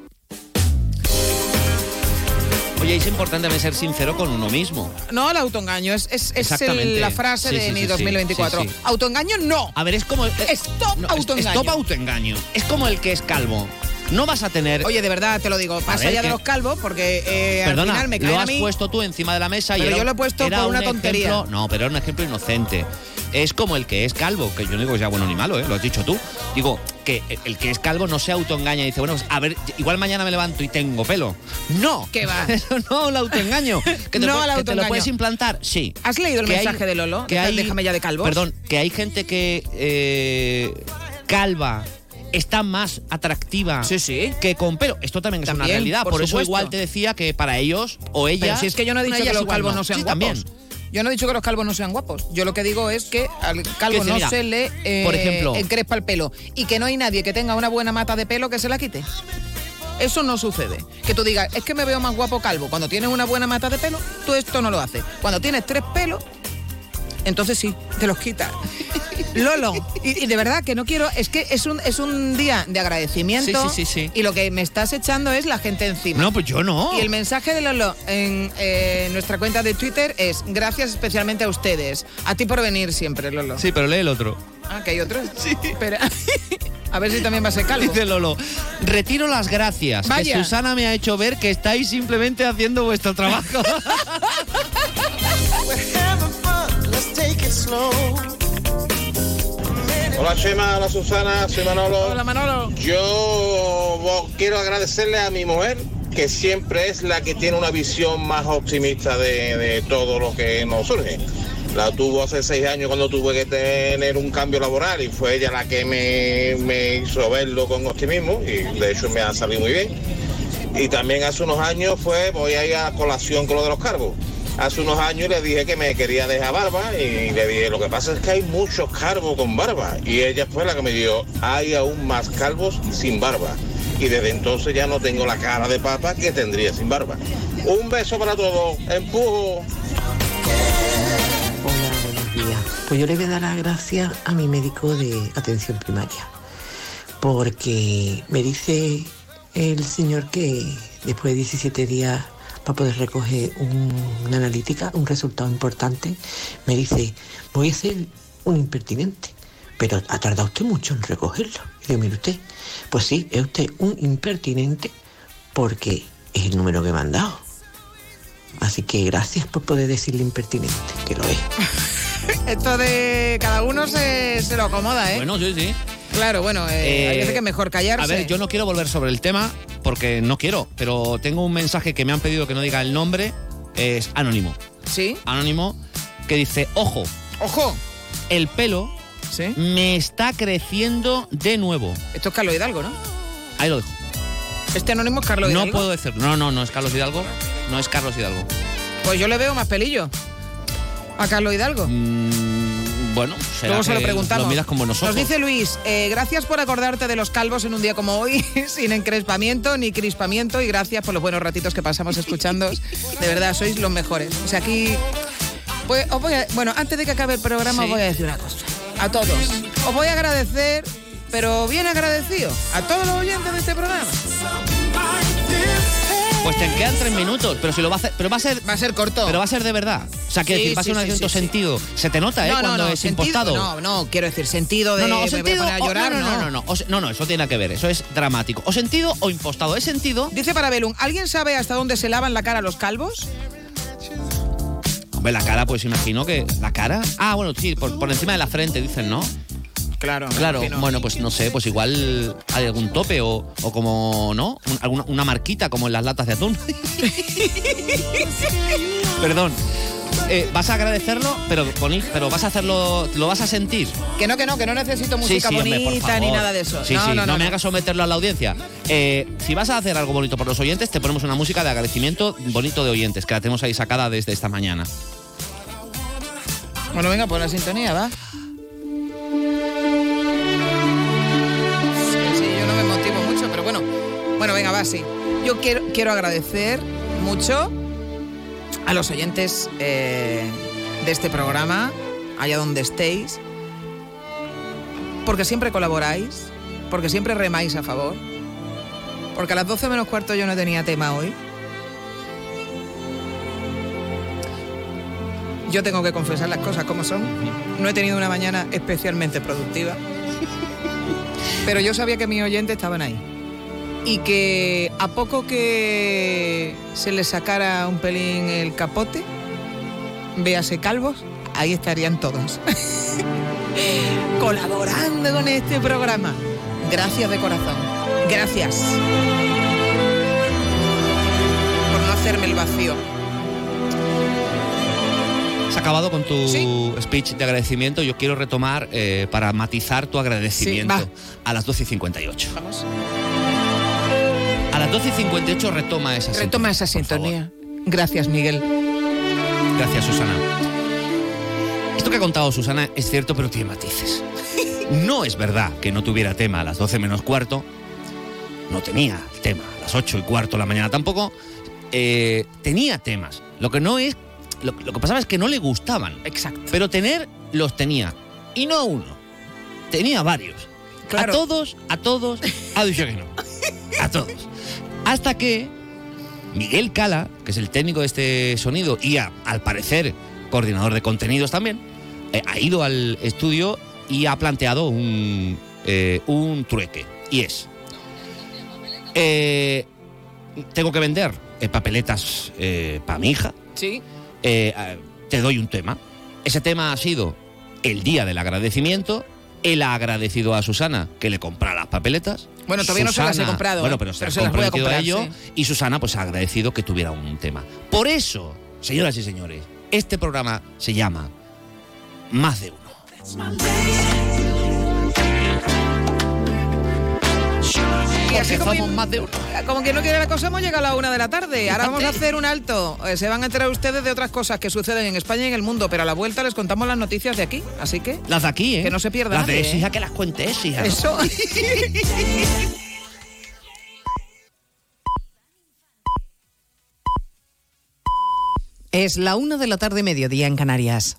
Oye, es importante también ser sincero con uno mismo. No, el autoengaño es, es, es el- Exactamente. la frase Sí, de sí, mi sí, sí, 2024. sí, sí. Autoengaño no. A ver, es como. Stop no, autoengaño. Stop autoengaño. Es como el que es calvo. No vas a tener. Oye, de verdad te lo digo, más ver, allá de los calvos, porque eh, Perdona, al final me caen lo a has mí. puesto tú encima de la mesa y Pero era yo lo he puesto por una un tontería. ejemplo- no, pero era un ejemplo inocente. Es como el que es calvo, que yo no digo que sea bueno ni malo, ¿eh? lo has dicho tú. Digo, que el que es calvo no se autoengaña y dice, bueno, pues, a ver, igual mañana me levanto y tengo pelo. No. ¿Qué va? *laughs* Eso no, el autoengaño. *laughs* Que te, No al que te lo puedes implantar, sí. ¿Has leído el Que hay- mensaje de Lolo? Que hay, Déjame ya de calvos. Perdón, que hay gente que eh, calva está más atractiva que con pelo. Esto también es una realidad. por Por, eso supuesto. igual te decía que para ellos o ella. Pero si es que yo no he dicho que los calvos no, sean sí, guapos. también. Yo no he dicho que los calvos no sean guapos. Yo lo que digo es que al calvo no mira, se le eh, por ejemplo- encrespa el pelo y que no hay nadie que tenga una buena mata de pelo que se la quite. Eso no sucede. Que tú digas, es que me veo más guapo calvo. Cuando tienes una buena mata de pelo, tú esto no lo haces. Cuando tienes tres pelos, entonces sí, te los quitas. Lolo, y, y de verdad que no quiero, es que es un, es un día de agradecimiento Sí, sí, sí, sí. y lo que me estás echando es la gente encima. No, pues yo no. Y el mensaje de Lolo en eh, nuestra cuenta de Twitter es gracias especialmente a ustedes. A ti por venir siempre, Lolo. Sí, pero lee el otro. Ah, que hay otro. Sí. Espera. *laughs* a ver si también va a ser calvo. Dice Lolo, retiro las gracias. Vaya. Que Susana me ha hecho ver que estáis simplemente haciendo vuestro trabajo. *laughs* Hola Chema, hola Susana, soy Manolo. Hola Manolo. Yo quiero agradecerle a mi mujer que siempre es la que tiene una visión más optimista de, de todo lo que nos surge. La tuvo hace seis años cuando tuve que tener un cambio laboral y fue ella la que me, me hizo verlo con optimismo y de hecho me ha salido muy bien. Y también hace unos años fue, voy a ir a colación con lo de los cargos. Hace unos años le dije que me quería dejar barba y le dije, lo que pasa es que hay muchos calvos con barba. Y ella fue la que me dijo, hay aún más calvos sin barba. Y desde entonces ya no tengo la cara de papa que tendría sin barba. Un beso para todos, empujo. Hola, buenos días. Pues yo le voy a dar las gracias a mi médico de atención primaria, porque me dice el señor que después de 17 días para poder recoger un- una analítica, un resultado importante, me dice, voy a ser un impertinente, pero ha tardado usted mucho en recogerlo. Y digo, mire usted, pues sí, es usted un impertinente porque es el número que me han dado. Así que gracias por poder decirle impertinente, que lo es. *laughs* Esto de cada uno se, se lo acomoda, ¿eh? Bueno, sí, sí. Claro, bueno, eh, hay Eh, veces que es mejor callarse. A ver, yo no quiero volver sobre el tema porque no quiero, pero tengo un mensaje que me han pedido que no diga el nombre, es anónimo. ¿Sí? Anónimo, que dice, ojo, ojo, el pelo me está creciendo de nuevo. Esto es Carlos Hidalgo, ¿no? Ahí lo dejo. Este anónimo es Carlos no Hidalgo. puedo decir, no, no, no es Carlos Hidalgo, no es Carlos Hidalgo. Pues yo le veo más pelillo. A Carlos Hidalgo. Bueno, será Luego se lo preguntamos. Lo miras como nosotros. Nos dice Luis, eh, gracias por acordarte de los calvos en un día como hoy, *laughs* sin encrespamiento ni crispamiento, y gracias por los buenos ratitos que pasamos escuchando. De verdad, sois los mejores. O sea, aquí. pues, os voy a- bueno, antes de que acabe el programa, os voy a decir una cosa. A todos. Os voy a agradecer, pero bien agradecido, a todos los oyentes de este programa. Pues te quedan tres minutos, pero si lo va a hacer, pero va a ser, va a ser corto. Pero va a ser de verdad. O sea, quiero Sí, decir, va a ser sí, un acento sí, sentido. Se te nota, ¿eh? No, no, cuando no, es sentido- impostado. No, no, quiero decir sentido de No, no, o me voy a poner a o- llorar, no, no, no. no, no, no, o se- no, no, eso tiene que ver, eso es dramático. O sentido o impostado. Es sentido. Dice para Belum, ¿alguien sabe hasta dónde se lavan la cara los calvos? Hombre, la cara, pues imagino que. ¿La cara? Ah, bueno, sí, por, por encima de la frente, dicen, ¿no? Claro. Claro, imagino. bueno, pues no sé, pues igual hay algún tope o, o como, ¿no? Un- alguna, una marquita como en las latas de atún. *laughs* Perdón. Eh, vas a agradecerlo, pero, pero vas a hacerlo, lo vas a sentir. Que no, que no, que no necesito música sí, bonita ni nada de eso. Sí, no, sí, no, no, me no. hagas someterlo a la audiencia. Eh, si vas a hacer algo bonito por los oyentes, te ponemos una música de agradecimiento bonito de oyentes, que la tenemos ahí sacada desde esta mañana. Bueno, venga, pues la sintonía, va. Bueno, venga, va, sí. Yo quiero, quiero agradecer mucho a los oyentes eh, de este programa, allá donde estéis, porque siempre colaboráis, porque siempre remáis a favor, porque a las 12 menos cuarto yo no tenía tema hoy. Yo tengo que confesar las cosas como son. No he tenido una mañana especialmente productiva. Pero yo sabía que mis oyentes estaban ahí. Y que a poco que se les sacara un pelín el capote, véase calvos, ahí estarían todos. *laughs* Colaborando con este programa. Gracias de corazón. Gracias. Por no hacerme el vacío. Has acabado con tu speech de agradecimiento. Yo quiero retomar eh, para matizar tu agradecimiento Sí, a las 12 y 58. A las 12 y 58 retoma esa Retoma esa sintonía. Gracias, Miguel. Gracias, Susana. Esto que ha contado Susana es cierto, pero tiene matices. *laughs* No es verdad que no tuviera tema a las 12 menos cuarto. No tenía tema a las 8 y cuarto de la mañana tampoco. Eh, tenía temas. Lo que no es. Lo, lo que pasaba es que no le gustaban. Exacto. Pero tener los tenía. Y no uno. Tenía varios. Claro. A todos, a todos, ha dicho que no. A todos. Hasta que Miguel Cala, que es el técnico de este sonido y a- al parecer coordinador de contenidos también, eh, ha ido al estudio y ha planteado un, eh, un trueque. Y es, eh, tengo que vender papeletas para mi hija, Sí. te doy un tema. Ese tema ha sido el día del agradecimiento. Él ha agradecido a Susana que le comprara las papeletas. Bueno, todavía no se las he comprado, Bueno, pero se Pero las se las voy a comprometido a comprar, ello. sí. Y Susana, pues ha agradecido que tuviera un tema. Por eso, señoras y señores, este programa se llama Más de uno. Y así Porque como, somos más de uno. como que no quiere la cosa, hemos llegado a la una de la tarde. Ahora vamos a hacer un alto. Eh, Se van a enterar ustedes de otras cosas que suceden en España y en el mundo, pero a la vuelta les contamos las noticias de aquí. Así que. Las de aquí, ¿eh? Que no se pierda Las de Exija ¿eh? que las cuente Exija. Eso. *laughs* Es la una de la tarde, mediodía en Canarias.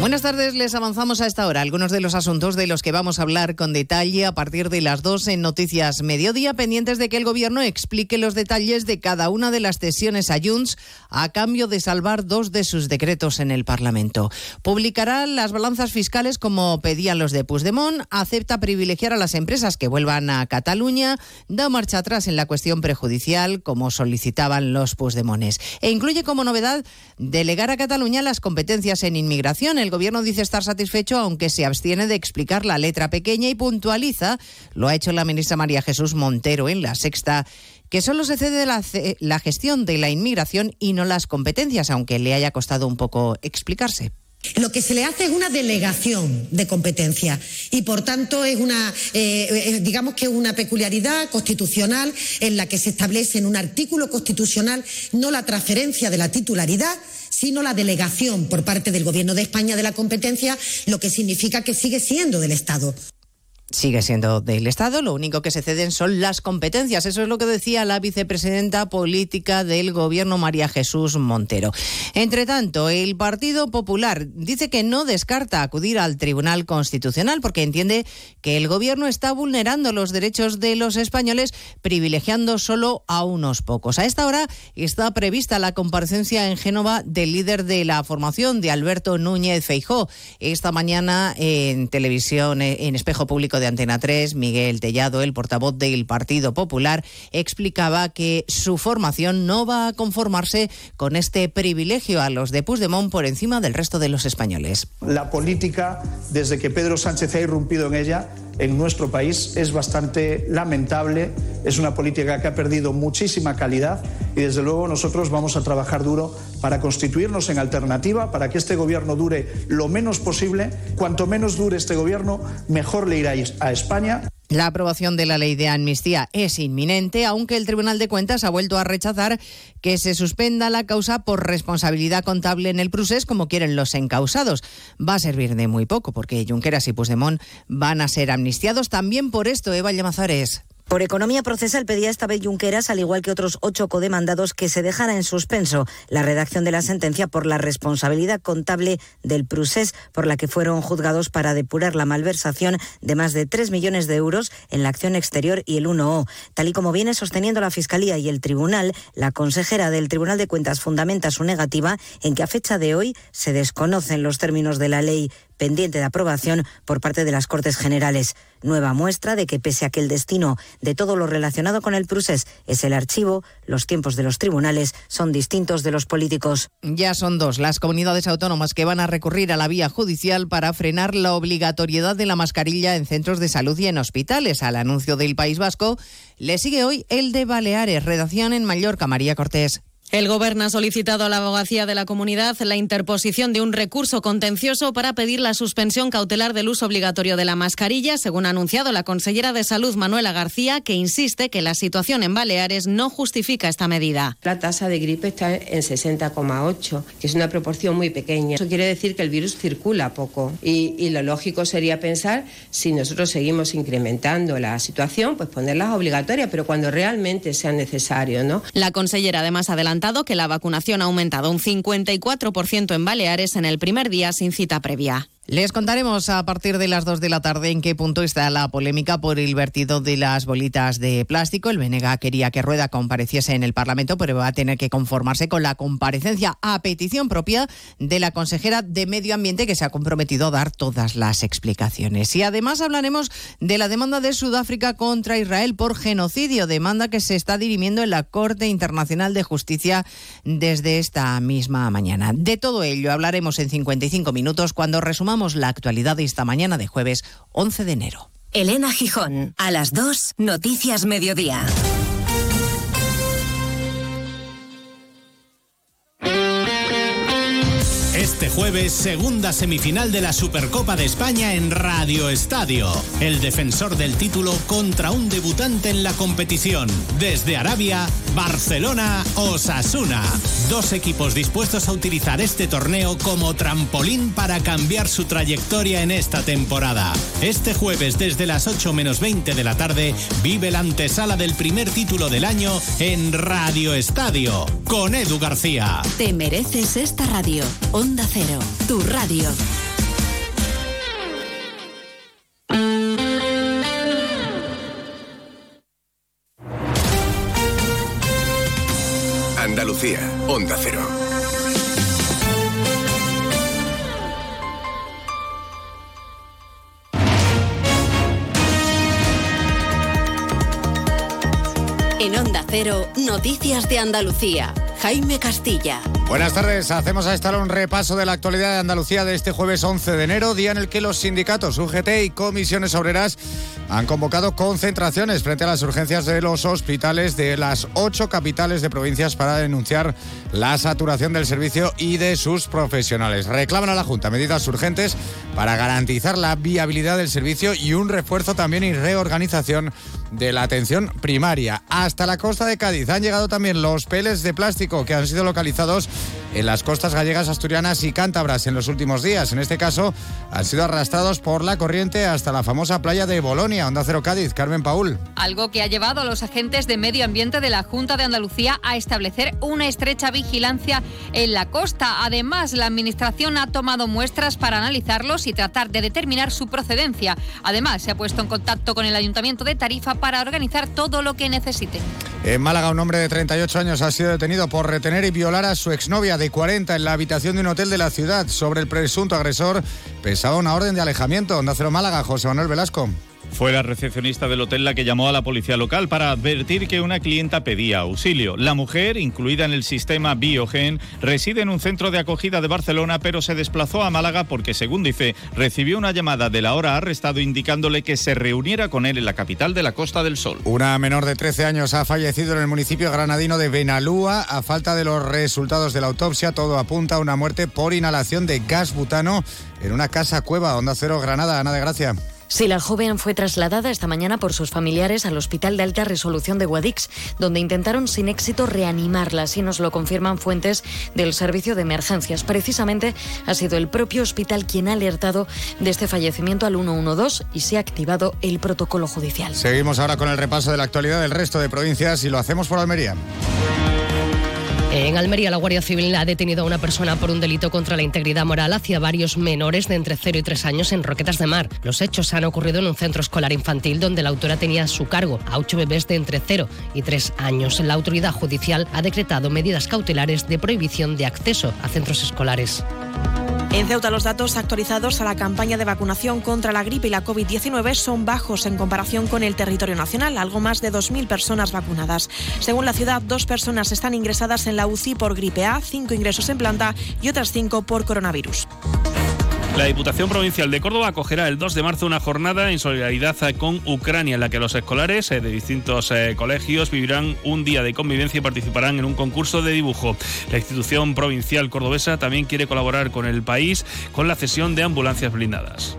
Buenas tardes, les avanzamos a esta hora algunos de los asuntos de los que vamos a hablar con detalle a partir de las 2 en Noticias Mediodía, pendientes de que el Gobierno explique los detalles de cada una de las cesiones a Junts a cambio de salvar dos de sus decretos en el Parlamento. Publicará las balanzas fiscales como pedían los de Puigdemont, acepta privilegiar a las empresas que vuelvan a Cataluña, da marcha atrás en la cuestión prejudicial como solicitaban los Puigdemones e incluye como novedad delegar a Cataluña las competencias en inmigración. El Gobierno dice estar satisfecho, aunque se abstiene de explicar la letra pequeña y puntualiza, lo ha hecho la ministra María Jesús Montero en la sexta que solo se cede la, gestión de la inmigración y no las competencias, aunque le haya costado un poco explicarse. Lo que se le hace es una delegación de competencia y, por tanto, es una, eh, eh, digamos que es una peculiaridad constitucional en la que se establece en un artículo constitucional no la transferencia de la titularidad, sino la delegación por parte del Gobierno de España de la competencia, lo que significa que sigue siendo del Estado. Sigue siendo del Estado, lo único que se ceden son las competencias. Eso es lo que decía la vicepresidenta política del Gobierno, María Jesús Montero. Entre tanto, el Partido Popular dice que no descarta acudir al Tribunal Constitucional porque entiende que el Gobierno está vulnerando los derechos de los españoles, privilegiando solo a unos pocos. A esta hora está prevista la comparecencia en Génova del líder de la formación, de Alberto Núñez Feijó. Esta mañana en televisión, en espejo público de Antena 3, Miguel Tellado, el portavoz del Partido Popular, explicaba que su formación no va a conformarse con este privilegio a los de Puigdemont por encima del resto de los españoles. La política, desde que Pedro Sánchez ha irrumpido en ella, en nuestro país es bastante lamentable. Es una política que ha perdido muchísima calidad y desde luego nosotros vamos a trabajar duro para constituirnos en alternativa, para que este gobierno dure lo menos posible. Cuanto menos dure este gobierno, mejor le irá a España. La aprobación de la ley de amnistía es inminente, aunque el Tribunal de Cuentas ha vuelto a rechazar que se suspenda la causa por responsabilidad contable en el procés, como quieren los encausados. Va a servir de muy poco, porque Junqueras y Puigdemont van a ser amnistiados también por esto, Eva Llamazares. Por economía procesal pedía esta vez Junqueras, al igual que otros ocho codemandados, que se dejara en suspenso la redacción de la sentencia por la responsabilidad contable del Prusés, por la que fueron juzgados para depurar la malversación de más de 3 millones de euros en la acción exterior y el 1O. Tal y como viene sosteniendo la Fiscalía y el Tribunal, la consejera del Tribunal de Cuentas fundamenta su negativa en que a fecha de hoy se desconocen los términos de la ley pendiente de aprobación por parte de las Cortes Generales. Nueva muestra de que pese a que el destino de todo lo relacionado con el Prusés es el archivo, los tiempos de los tribunales son distintos de los políticos. Ya son dos las comunidades autónomas que van a recurrir a la vía judicial para frenar la obligatoriedad de la mascarilla en centros de salud y en hospitales. Al anuncio del País Vasco le sigue hoy el de Baleares, redacción en Mallorca, María Cortés. El Gobierno ha solicitado a la abogacía de la comunidad la interposición de un recurso contencioso para pedir la suspensión cautelar del uso obligatorio de la mascarilla, según ha anunciado la consellera de Salud Manuela García, que insiste que la situación en Baleares no justifica esta medida. La tasa de gripe está en 60,8, que es una proporción muy pequeña. Eso quiere decir que el virus circula poco y, y lo lógico sería pensar, si nosotros seguimos incrementando la situación, pues ponerlas obligatorias, pero cuando realmente sea necesario, ¿no? La consellera además que la vacunación ha aumentado un 54% en Baleares en el primer día sin cita previa. Les contaremos a partir de las 2 de la tarde en qué punto está la polémica por el vertido de las bolitas de plástico. El Benega quería que Rueda compareciese en el Parlamento, pero va a tener que conformarse con la comparecencia a petición propia de la consejera de Medio Ambiente que se ha comprometido a dar todas las explicaciones. Y además hablaremos de la demanda de Sudáfrica contra Israel por genocidio, demanda que se está dirimiendo en la Corte Internacional de Justicia desde esta misma mañana. De todo ello hablaremos en 55 minutos cuando resumamos la actualidad de esta mañana de jueves 11 de enero. Elena Gijón, a las 2, Noticias Mediodía. Jueves, segunda semifinal de la Supercopa de España en Radio Estadio. El defensor del título contra un debutante en la competición. Desde Arabia, Barcelona, Osasuna. Dos equipos dispuestos a utilizar este torneo como trampolín para cambiar su trayectoria en esta temporada. Este jueves, desde las 8 menos 20 de la tarde, vive la antesala del primer título del año en Radio Estadio. Con Edu García. Te mereces esta radio. Onda Cero, tu radio. Andalucía, Onda Cero. En Onda Cero, Noticias de Andalucía. Jaime Castilla. Buenas tardes. Hacemos a esta hora un repaso de la actualidad de Andalucía de este jueves 11 de enero, día en el que los sindicatos UGT y comisiones obreras han convocado concentraciones frente a las urgencias de los hospitales de las ocho capitales de provincias para denunciar la saturación del servicio y de sus profesionales. Reclaman a la Junta medidas urgentes para garantizar la viabilidad del servicio y un refuerzo también y reorganización de la atención primaria. Hasta la costa de Cádiz han llegado también los peles de plástico que han sido localizados en las costas gallegas, asturianas y cántabras en los últimos días. En este caso, han sido arrastrados por la corriente hasta la famosa playa de Bolonia, Onda Cero Cádiz. Carmen Paul. Algo que ha llevado a los agentes de medio ambiente de la Junta de Andalucía a establecer una estrecha vigilancia en la costa. Además, la Administración ha tomado muestras para analizarlos y tratar de determinar su procedencia. Además, se ha puesto en contacto con el Ayuntamiento de Tarifa para organizar todo lo que necesite. En Málaga, un hombre de 38 años ha sido detenido por retener y violar a su exnovia de 40 en la habitación de un hotel de la ciudad. Sobre el presunto agresor pesaba una orden de alejamiento. Onda Cero Málaga, José Manuel Velasco. Fue la recepcionista del hotel la que llamó a la policía local para advertir que una clienta pedía auxilio. La mujer, incluida en el sistema Biogen, reside en un centro de acogida de Barcelona, pero se desplazó a Málaga porque, según dice, recibió una llamada del ahora arrestado indicándole que se reuniera con él en la capital de la Costa del Sol. Una menor de 13 años ha fallecido en el municipio granadino de Benalúa. A falta de los resultados de la autopsia, todo apunta a una muerte por inhalación de gas butano en una casa cueva. Onda Cero Granada, Ana de Gracia. Sí, la joven fue trasladada esta mañana por sus familiares al Hospital de Alta Resolución de Guadix, donde intentaron sin éxito reanimarla, así nos lo confirman fuentes del Servicio de Emergencias. Precisamente ha sido el propio hospital quien ha alertado de este fallecimiento al 112 y se ha activado el protocolo judicial. Seguimos ahora con el repaso de la actualidad del resto de provincias y lo hacemos por Almería. En Almería, la Guardia Civil ha detenido a una persona por un delito contra la integridad moral hacia varios menores de entre 0 y 3 años en Roquetas de Mar. Los hechos han ocurrido en un centro escolar infantil donde la autora tenía a su cargo a ocho bebés de entre 0 y 3 años. La autoridad judicial ha decretado medidas cautelares de prohibición de acceso a centros escolares. En Ceuta los datos actualizados a la campaña de vacunación contra la gripe y la COVID-19 son bajos en comparación con el territorio nacional, algo más de 2.000 personas vacunadas. Según la ciudad, dos personas están ingresadas en la UCI por gripe A, cinco ingresos en planta y otras cinco por coronavirus. La Diputación Provincial de Córdoba acogerá el 2 de marzo una jornada en solidaridad con Ucrania, en la que los escolares eh, de distintos eh, colegios vivirán un día de convivencia y participarán en un concurso de dibujo. La institución provincial cordobesa también quiere colaborar con el país con la cesión de ambulancias blindadas.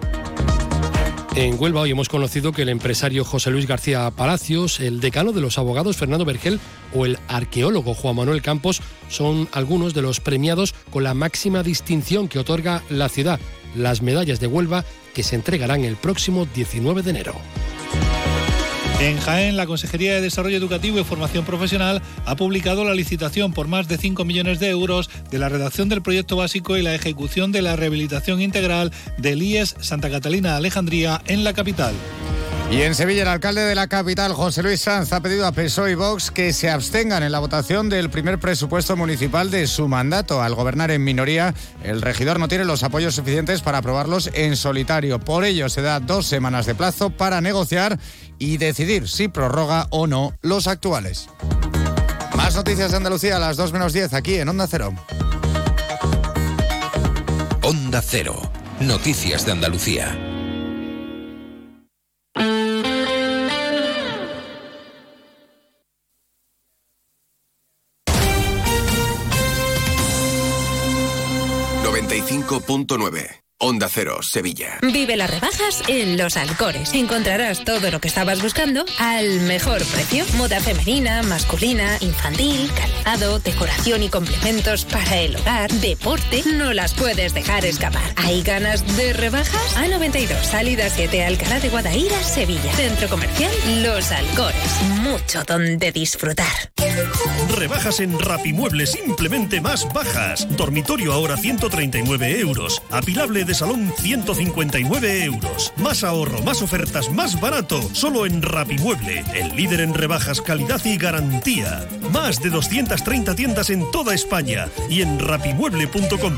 En Huelva hoy hemos conocido que el empresario José Luis García Palacios, el decano de los abogados Fernando Vergel o el arqueólogo Juan Manuel Campos son algunos de los premiados con la máxima distinción que otorga la ciudad, las medallas de Huelva que se entregarán el próximo 19 de enero. En Jaén, la Consejería de Desarrollo Educativo y Formación Profesional ha publicado la licitación por más de 5 millones de euros de la redacción del proyecto básico y la ejecución de la rehabilitación integral del IES Santa Catalina Alejandría en la capital. Y en Sevilla, el alcalde de la capital, José Luis Sanz, ha pedido a PSOE y Vox que se abstengan en la votación del primer presupuesto municipal de su mandato. Al gobernar en minoría, el regidor no tiene los apoyos suficientes para aprobarlos en solitario. Por ello, se da dos semanas de plazo para negociar y decidir si prorroga o no los actuales. Más noticias de Andalucía a las 2 menos 10 aquí en Onda Cero. Onda Cero. Noticias de Andalucía. .9 Onda Cero, Sevilla. Vive las rebajas en Los Alcores. Encontrarás todo lo que estabas buscando al mejor precio. Moda femenina, masculina, infantil, calzado, decoración y complementos para el hogar, deporte. No las puedes dejar escapar. ¿Hay ganas de rebajas? A92, salida 7, Alcalá de Guadaira, Sevilla. Centro comercial Los Alcores. Mucho donde disfrutar. Rebajas en Rapimueble simplemente más bajas. Dormitorio ahora 139 euros. Apilable de salón 159 euros. Más ahorro, más ofertas, más barato. Solo en Rapimueble, el líder en rebajas, calidad y garantía. Más de 230 tiendas en toda España y en rapimueble.com.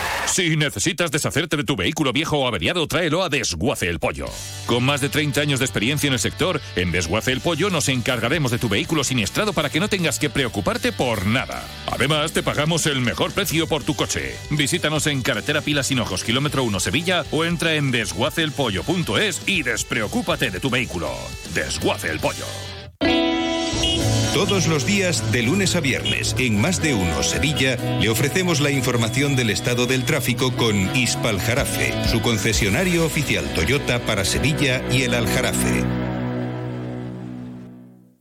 Si necesitas deshacerte de tu vehículo viejo o averiado, tráelo a Desguace el Pollo. Con más de 30 años de experiencia en el sector, en Desguace el Pollo nos encargaremos de tu vehículo siniestrado para que no tengas que preocuparte por nada. Además, te pagamos el mejor precio por tu coche. Visítanos en Carretera Pilas Hinojos, kilómetro 1 Sevilla o entra en desguaceelpollo.es y despreocúpate de tu vehículo. Desguace el Pollo. Todos los días, de lunes a viernes, en Más de Uno Sevilla, le ofrecemos la información del estado del tráfico con Ispaljarafe, su concesionario oficial Toyota para Sevilla y el Aljarafe.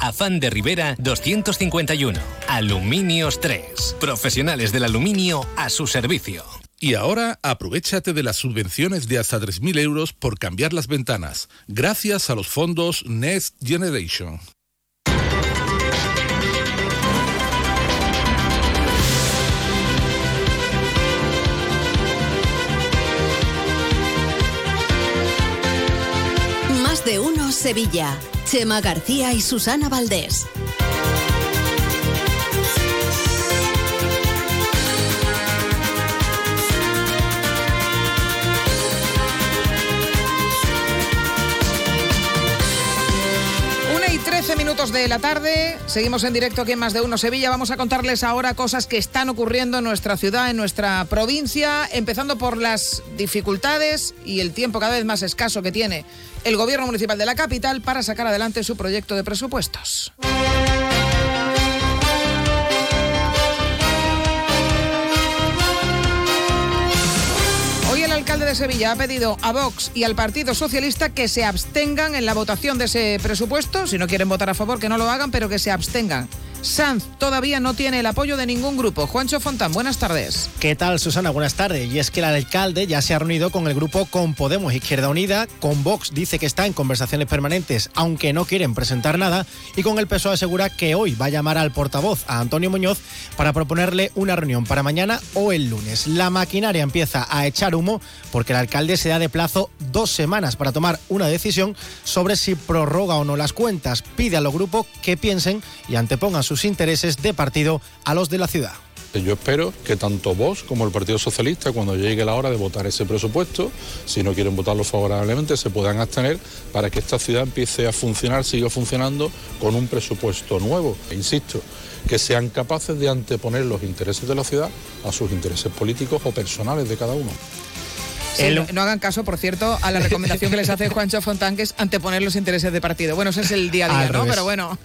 Afán de Rivera 251. Aluminios 3. Profesionales del aluminio a su servicio. Y ahora aprovechate de las subvenciones de hasta 3.000 euros por cambiar las ventanas, gracias a los fondos Next Generation. De uno Sevilla. Chema García y Susana Valdés. Una y 13 minutos de la tarde, seguimos en directo aquí en Más de Uno Sevilla. Vamos a contarles ahora cosas que están ocurriendo en nuestra ciudad, en nuestra provincia, empezando por las dificultades y el tiempo cada vez más escaso que tiene el Gobierno Municipal de la capital para sacar adelante su proyecto de presupuestos. Hoy el alcalde de Sevilla ha pedido a Vox y al Partido Socialista que se abstengan en la votación de ese presupuesto. Si no quieren votar a favor, que no lo hagan, pero que se abstengan. Sanz todavía no tiene el apoyo de ningún grupo. Juancho Fontán, buenas tardes. ¿Qué tal, Susana? Buenas tardes. Y es que el alcalde ya se ha reunido con el grupo Con Podemos Izquierda Unida, con Vox dice que está en conversaciones permanentes, aunque no quieren presentar nada, y con el PSOE asegura que hoy va a llamar al portavoz, a Antonio Muñoz, para proponerle una reunión para mañana o el lunes. La maquinaria empieza a echar humo porque el alcalde se da de plazo dos semanas para tomar una decisión sobre si prorroga o no las cuentas. Pide a los grupos que piensen y antepongan sus intereses de partido a los de la ciudad. Yo espero que tanto vos como el Partido Socialista, cuando llegue la hora de votar ese presupuesto, si no quieren votarlo favorablemente, se puedan abstener para que esta ciudad empiece a funcionar, siga funcionando con un presupuesto nuevo. E insisto, que sean capaces de anteponer los intereses de la ciudad a sus intereses políticos o personales de cada uno. Sí, no, no, hagan caso, por cierto, a la *laughs* recomendación que les hace Juancho Fontán, que es anteponer los intereses de partido. Bueno, ese es el día a día, Al ¿no? revés. Pero bueno.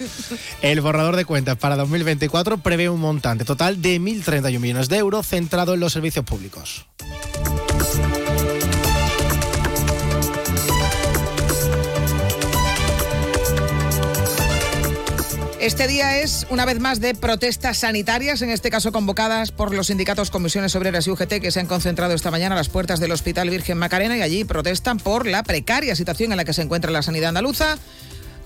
El borrador de cuentas para 2024 prevé un montante total de 1.031 millones de euros centrado en los servicios públicos. Este día es, una vez más, de protestas sanitarias, en este caso convocadas por los sindicatos Comisiones Obreras y UGT, que se han concentrado esta mañana a las puertas del Hospital Virgen Macarena y allí protestan por la precaria situación en la que se encuentra la sanidad andaluza.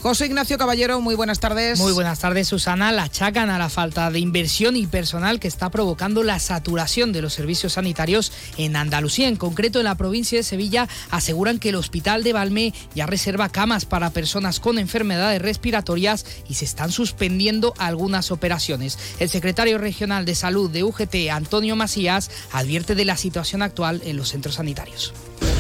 José Ignacio Caballero, muy buenas tardes. Muy buenas tardes, Susana. La achacan a la falta de inversión y personal que está provocando la saturación de los servicios sanitarios en Andalucía. En concreto, en la provincia de Sevilla, aseguran que el hospital de Valme ya reserva camas para personas con enfermedades respiratorias y se están suspendiendo algunas operaciones. El secretario regional de salud de UGT, Antonio Macías, advierte de la situación actual en los centros sanitarios.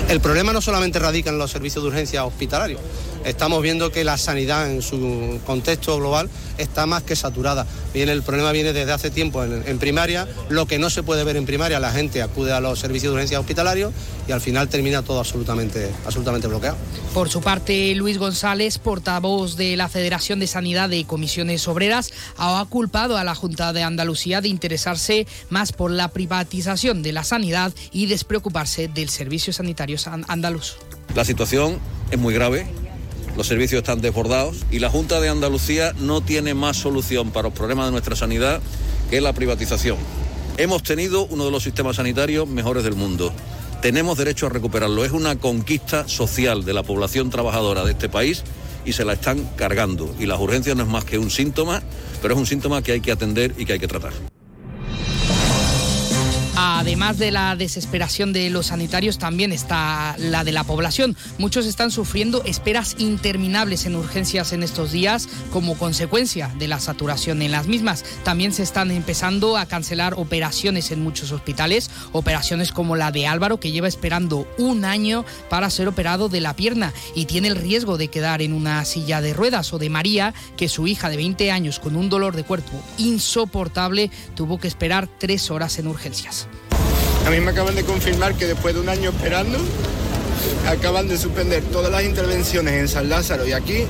El problema no solamente radica en los servicios de urgencia hospitalarios. Estamos viendo que la sanidad en su contexto global está más que saturada. Bien, el problema viene desde hace tiempo en, en, primaria. Lo que no se puede ver en primaria, la gente acude a los servicios de urgencia hospitalarios y al final termina todo absolutamente, absolutamente bloqueado. Por su parte, Luis González, portavoz de la Federación de Sanidad de Comisiones Obreras, ha culpado a la Junta de Andalucía de interesarse más por la privatización de la sanidad y despreocuparse del servicio sanitario La situación es muy grave, los servicios están desbordados y la Junta de Andalucía no tiene más solución para los problemas de nuestra sanidad que la privatización. Hemos tenido uno de los sistemas sanitarios mejores del mundo. Tenemos derecho a recuperarlo. Es una conquista social de la población trabajadora de este país y se la están cargando. Y las urgencias no es más que un síntoma, pero es un síntoma que hay que atender y que hay que tratar. Además de la desesperación de los sanitarios, también está la de la población. Muchos están sufriendo esperas interminables en urgencias en estos días como consecuencia de la saturación en las mismas. También se están empezando a cancelar operaciones en muchos hospitales, operaciones como la de Álvaro, que lleva esperando un año para ser operado de la pierna y tiene el riesgo de quedar en una silla de ruedas, o de María, que su hija de 20 años con un dolor de cuerpo insoportable tuvo que esperar tres horas en urgencias. A mí me acaban de confirmar que después de un año esperando, acaban de suspender todas las intervenciones en San Lázaro y aquí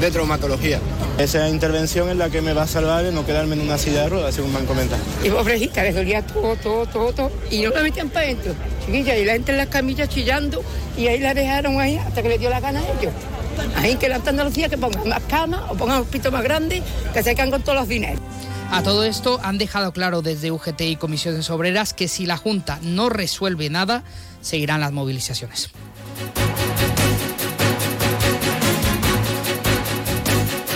de traumatología. Esa intervención es la que me va a salvar de no quedarme en una silla de ruedas, según me han comentado. Y pobrecita, le dolía todo, todo, todo, todo. Y no la metían para adentro. Chiquilla, y la gente en las camillas chillando y ahí la dejaron ahí hasta que le dio la gana a ellos. Ahí que la Andalucía que pongan más camas o pongan un hospital más grande, que se quedan con todos los dineros. A todo esto han dejado claro desde UGT y comisiones obreras que si la Junta no resuelve nada, seguirán las movilizaciones.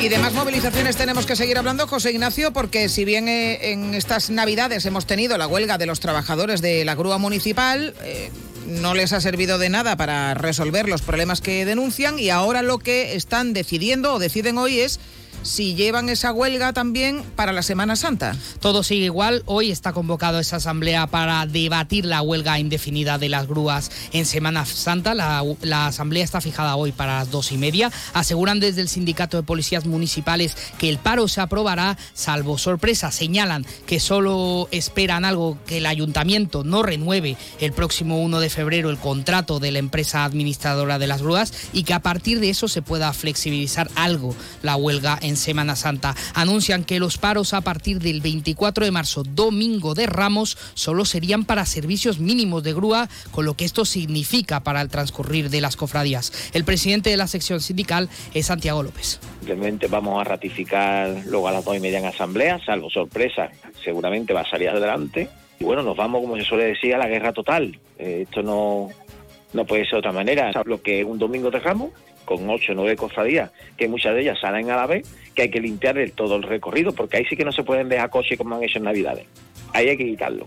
Y de más movilizaciones tenemos que seguir hablando, José Ignacio, porque si bien eh, en estas Navidades hemos tenido la huelga de los trabajadores de la grúa municipal, eh, no les ha servido de nada para resolver los problemas que denuncian y ahora lo que están decidiendo o deciden hoy es si llevan esa huelga también para la Semana Santa. Todo sigue igual. Hoy está convocado esa asamblea para debatir la huelga indefinida de las grúas en Semana Santa. La, asamblea está fijada hoy para las dos y media. Aseguran desde el sindicato de policías municipales que el paro se aprobará, salvo sorpresa. Señalan que solo esperan algo que el ayuntamiento no renueve el próximo 1 de febrero el contrato de la empresa administradora de las grúas y que a partir de eso se pueda flexibilizar algo la huelga en Semana Santa. Anuncian que los paros a partir del 24 de marzo, domingo de Ramos, solo serían para servicios mínimos de grúa, con lo que esto significa para el transcurrir de las cofradías. El presidente de la sección sindical es Santiago López. Simplemente vamos a ratificar luego a las dos y media en asamblea, salvo sorpresa, seguramente va a salir adelante. Y bueno, nos vamos, como se suele decir, a la guerra total. Eh, esto no, no puede ser de otra manera. Lo que es un domingo de Ramos, con ocho o nueve cofradías, que muchas de ellas salen a la vez, que hay que limpiar el, todo el recorrido, porque ahí sí que no se pueden dejar coches como han hecho en Navidades. Ahí hay que quitarlo.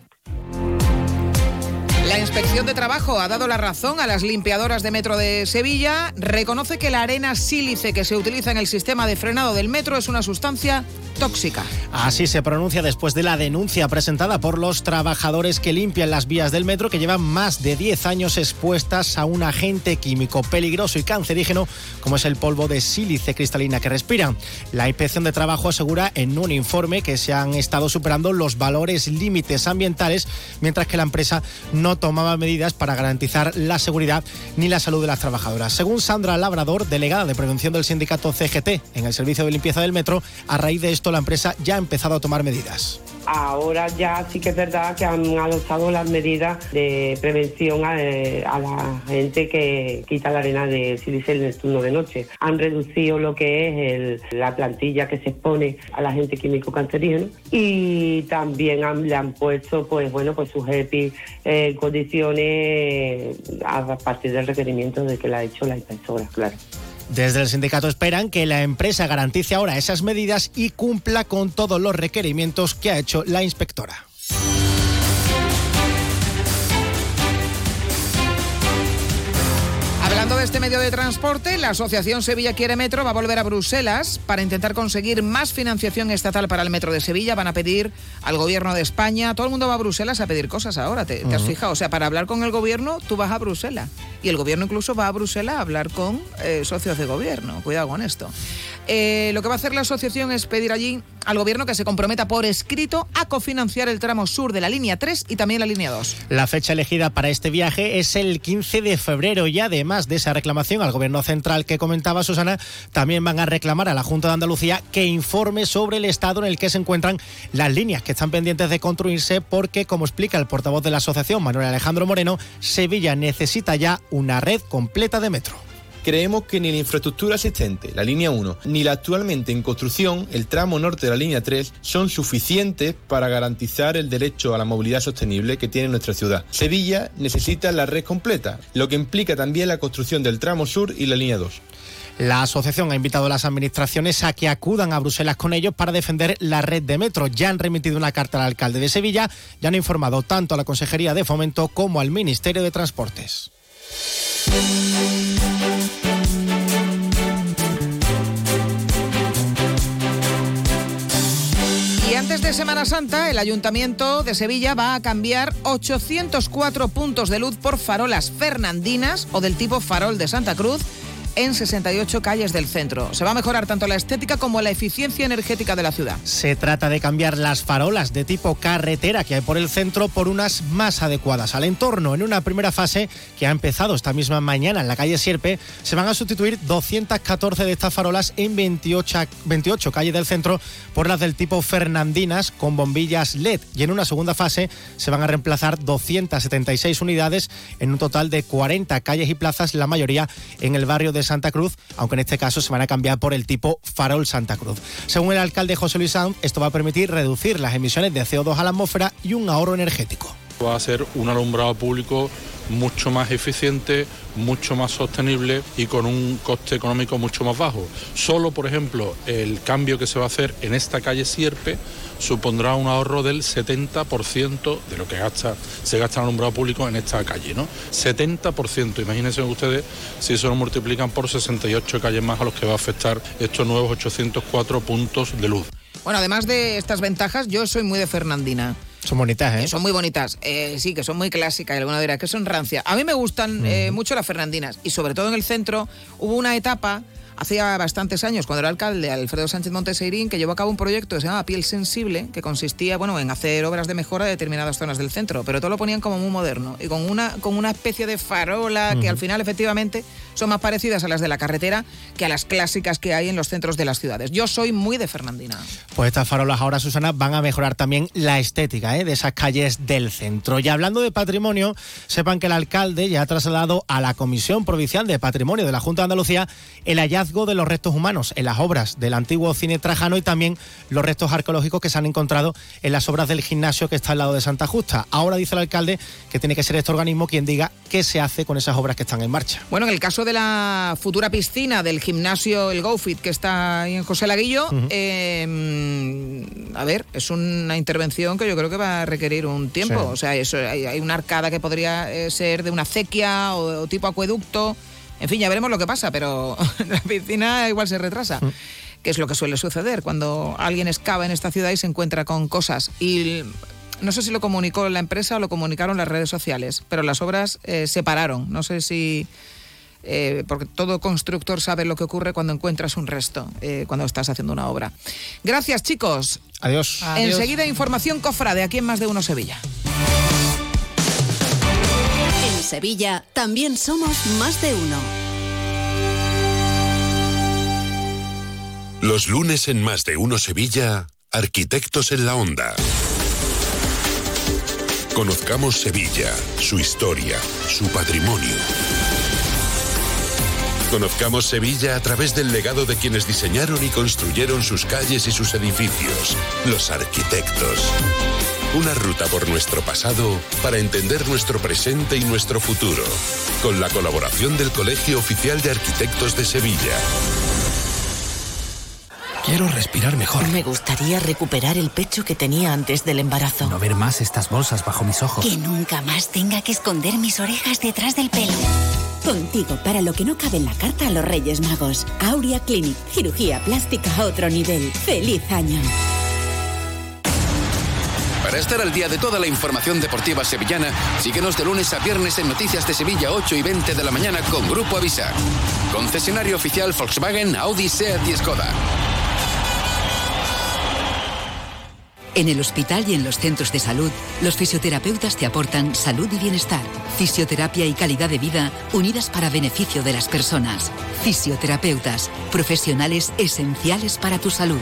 La Inspección de Trabajo ha dado la razón a las limpiadoras de metro de Sevilla. Reconoce que la arena sílice que se utiliza en el sistema de frenado del metro es una sustancia tóxica. Así se pronuncia después de la denuncia presentada por los trabajadores que limpian las vías del metro que llevan más de 10 años expuestas a un agente químico peligroso y cancerígeno como es el polvo de sílice cristalina que respiran. La Inspección de Trabajo asegura en un informe que se han estado superando los valores límites ambientales mientras que la empresa no tomaba medidas para garantizar la seguridad ni la salud de las trabajadoras. Según Sandra Labrador, delegada de prevención del sindicato CGT en el servicio de limpieza del metro, a raíz de esto la empresa ya ha empezado a tomar medidas. Ahora ya sí que es verdad que han adoptado las medidas de prevención a, la gente que quita la arena de sílice en el turno de noche. Han reducido lo que es el- la plantilla que se expone a la gente químico cancerígeno y también han- le han puesto pues bueno pues sus EPI eh, condiciones a partir del requerimiento de que la ha hecho la inspectora, claro. Desde el sindicato esperan que la empresa garantice ahora esas medidas y cumpla con todos los requerimientos que ha hecho la inspectora. Hablando de este medio de transporte, la Asociación Sevilla Quiere Metro va a volver a Bruselas para intentar conseguir más financiación estatal para el metro de Sevilla. Van a pedir al gobierno de España. Todo el mundo va a Bruselas a pedir cosas ahora, ¿te, te has fijado? O sea, para hablar con el gobierno, tú vas a Bruselas. Y el gobierno incluso va a Bruselas a hablar con eh, socios de gobierno. Cuidado con esto. Eh, lo que va a hacer la asociación es pedir allí al gobierno que se comprometa por escrito a cofinanciar el tramo sur de la línea 3 y también la línea 2. La fecha elegida para este viaje es el 15 de febrero y además de esa reclamación al gobierno central que comentaba Susana, también van a reclamar a la Junta de Andalucía que informe sobre el estado en el que se encuentran las líneas que están pendientes de construirse porque, como explica el portavoz de la asociación, Manuel Alejandro Moreno, Sevilla necesita ya una red completa de metro. Creemos que ni la infraestructura existente, la línea 1, ni la actualmente en construcción, el tramo norte de la línea 3, son suficientes para garantizar el derecho a la movilidad sostenible que tiene nuestra ciudad. Sevilla necesita la red completa, lo que implica también la construcción del tramo sur y la línea 2. La asociación ha invitado a las administraciones a que acudan a Bruselas con ellos para defender la red de metro. Ya han remitido una carta al alcalde de Sevilla y han informado tanto a la Consejería de Fomento como al Ministerio de Transportes. Antes de Semana Santa, el Ayuntamiento de Sevilla va a cambiar 804 puntos de luz por farolas fernandinas o del tipo farol de Santa Cruz en 68 calles del centro. Se va a mejorar tanto la estética como la eficiencia energética de la ciudad. Se trata de cambiar las farolas de tipo carretera que hay por el centro por unas más adecuadas al entorno. En una primera fase que ha empezado esta misma mañana en la calle Sierpe, se van a sustituir 214 de estas farolas en 28, 28 calles del centro por las del tipo Fernandinas con bombillas LED. Y en una segunda fase se van a reemplazar 276 unidades en un total de 40 calles y plazas, la mayoría en el barrio de Santa Cruz, aunque en este caso se van a cambiar por el tipo farol Santa Cruz. Según el alcalde José Luis Sanz, esto va a permitir reducir las emisiones de CO2 a la atmósfera y un ahorro energético. Va a ser un alumbrado público mucho más eficiente, mucho más sostenible y con un coste económico mucho más bajo. Solo, por ejemplo, el cambio que se va a hacer en esta calle Sierpe supondrá un ahorro del 70% de lo que gasta, se gasta en alumbrado público en esta calle, ¿no? 70%. Imagínense ustedes si eso lo multiplican por 68 calles más a los que va a afectar estos nuevos 804 puntos de luz. Bueno, además de estas ventajas, yo soy muy de Fernandina. Son bonitas, ¿eh? Son muy bonitas, eh, sí, que son muy clásicas y alguna dirá que son rancia. A mí me gustan eh, mucho las fernandinas y sobre todo en el centro hubo una etapa hacía bastantes años, cuando era alcalde, Alfredo Sánchez Monteseirín, que llevó a cabo un proyecto que se llama Piel Sensible, que consistía bueno, en hacer obras de mejora de determinadas zonas del centro, pero todo lo ponían como muy moderno y con una, con una especie de farola que al final efectivamente son más parecidas a las de la carretera que a las clásicas que hay en los centros de las ciudades. Yo soy muy de Fernandina. Pues estas farolas ahora, Susana, van a mejorar también la estética ¿eh? de esas calles del centro. Y hablando de patrimonio, sepan que el alcalde ya ha trasladado a la Comisión Provincial de Patrimonio de la Junta de Andalucía el hallazgo de los restos humanos en las obras del antiguo cine Trajano y también los restos arqueológicos que se han encontrado en las obras del gimnasio que está al lado de Santa Justa. Ahora dice el alcalde que tiene que ser este organismo quien diga qué se hace con esas obras que están en marcha. Bueno, en el caso de la futura piscina del gimnasio El GoFit que está ahí en José Laguillo, eh, a ver, es una intervención que yo creo que va a requerir un tiempo. Sí. O sea, eso, hay, hay una arcada que podría eh, ser de una acequia o, o tipo acueducto. En fin, ya veremos lo que pasa, pero *laughs* la piscina igual se retrasa. Que es lo que suele suceder cuando alguien excava en esta ciudad y se encuentra con cosas. Y no sé si lo comunicó la empresa o lo comunicaron las redes sociales, pero las obras eh, se pararon. No sé si. eh, porque todo constructor sabe lo que ocurre cuando encuentras un resto, eh, cuando estás haciendo una obra. Gracias, chicos. Adiós. Enseguida, información cofrade aquí en Más de Uno Sevilla. Sevilla también somos más de uno. Los lunes en Más de Uno Sevilla, Arquitectos en la Onda. Conozcamos Sevilla, su historia, su patrimonio. Conozcamos Sevilla a través del legado de quienes diseñaron y construyeron sus calles y sus edificios, los arquitectos. Una ruta por nuestro pasado para entender nuestro presente y nuestro futuro, con la colaboración del Colegio Oficial de Arquitectos de Sevilla. Quiero respirar mejor. Me gustaría recuperar el pecho que tenía antes del embarazo. No ver más estas bolsas bajo mis ojos. Que nunca más tenga que esconder mis orejas detrás del pelo. Contigo para lo que no cabe en la carta a los Reyes Magos. Aurea Clinic, cirugía plástica a otro nivel. ¡Feliz año! Para estar al día de toda la información deportiva sevillana, síguenos de lunes a viernes en Noticias de Sevilla 8 y 20 de la mañana con Grupo Avisa. Concesionario oficial Volkswagen, Audi, Seat y Skoda. En el hospital y en los centros de salud, los fisioterapeutas te aportan salud y bienestar, fisioterapia y calidad de vida unidas para beneficio de las personas. Fisioterapeutas, profesionales esenciales para tu salud.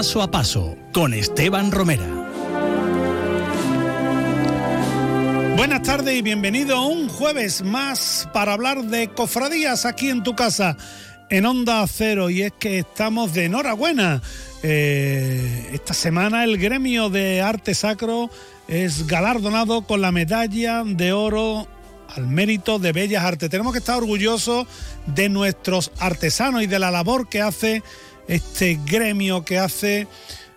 Paso a paso con Esteban Romera. Buenas tardes y bienvenido a un jueves más para hablar de cofradías aquí en tu casa, en Onda Cero. Y es que estamos de enhorabuena. Eh, esta semana el gremio de arte sacro es galardonado con la medalla de oro al mérito de Bellas Artes. Tenemos que estar orgullosos de nuestros artesanos y de la labor que hace este gremio que hace,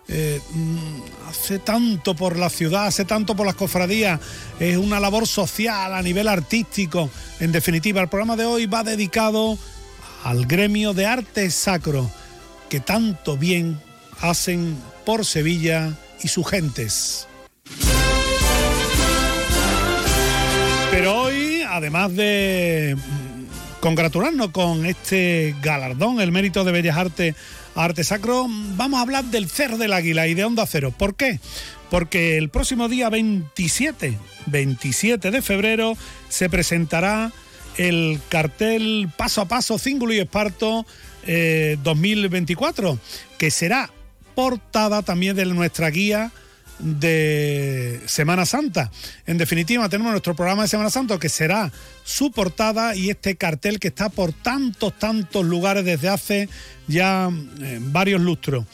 eh, mm, hace tanto por la ciudad, hace tanto por las cofradías, es una labor social a nivel artístico. En definitiva, el programa de hoy va dedicado al gremio de arte sacro, que tanto bien hacen por Sevilla y sus gentes. Pero hoy, además de mm, congratularnos con este galardón, el mérito de Bellas Artes Arte Sacro, vamos a hablar del Cer del Águila y de Onda Cero. ¿Por qué? Porque el próximo día 27, 27 de febrero, se presentará el cartel Paso a Paso, Cíngulo y Esparto eh, 2024, que será portada también de nuestra guía de Semana Santa. En definitiva, tenemos nuestro programa de Semana Santa que será su portada y este cartel que está por tantos, tantos lugares desde hace ya eh, varios lustros.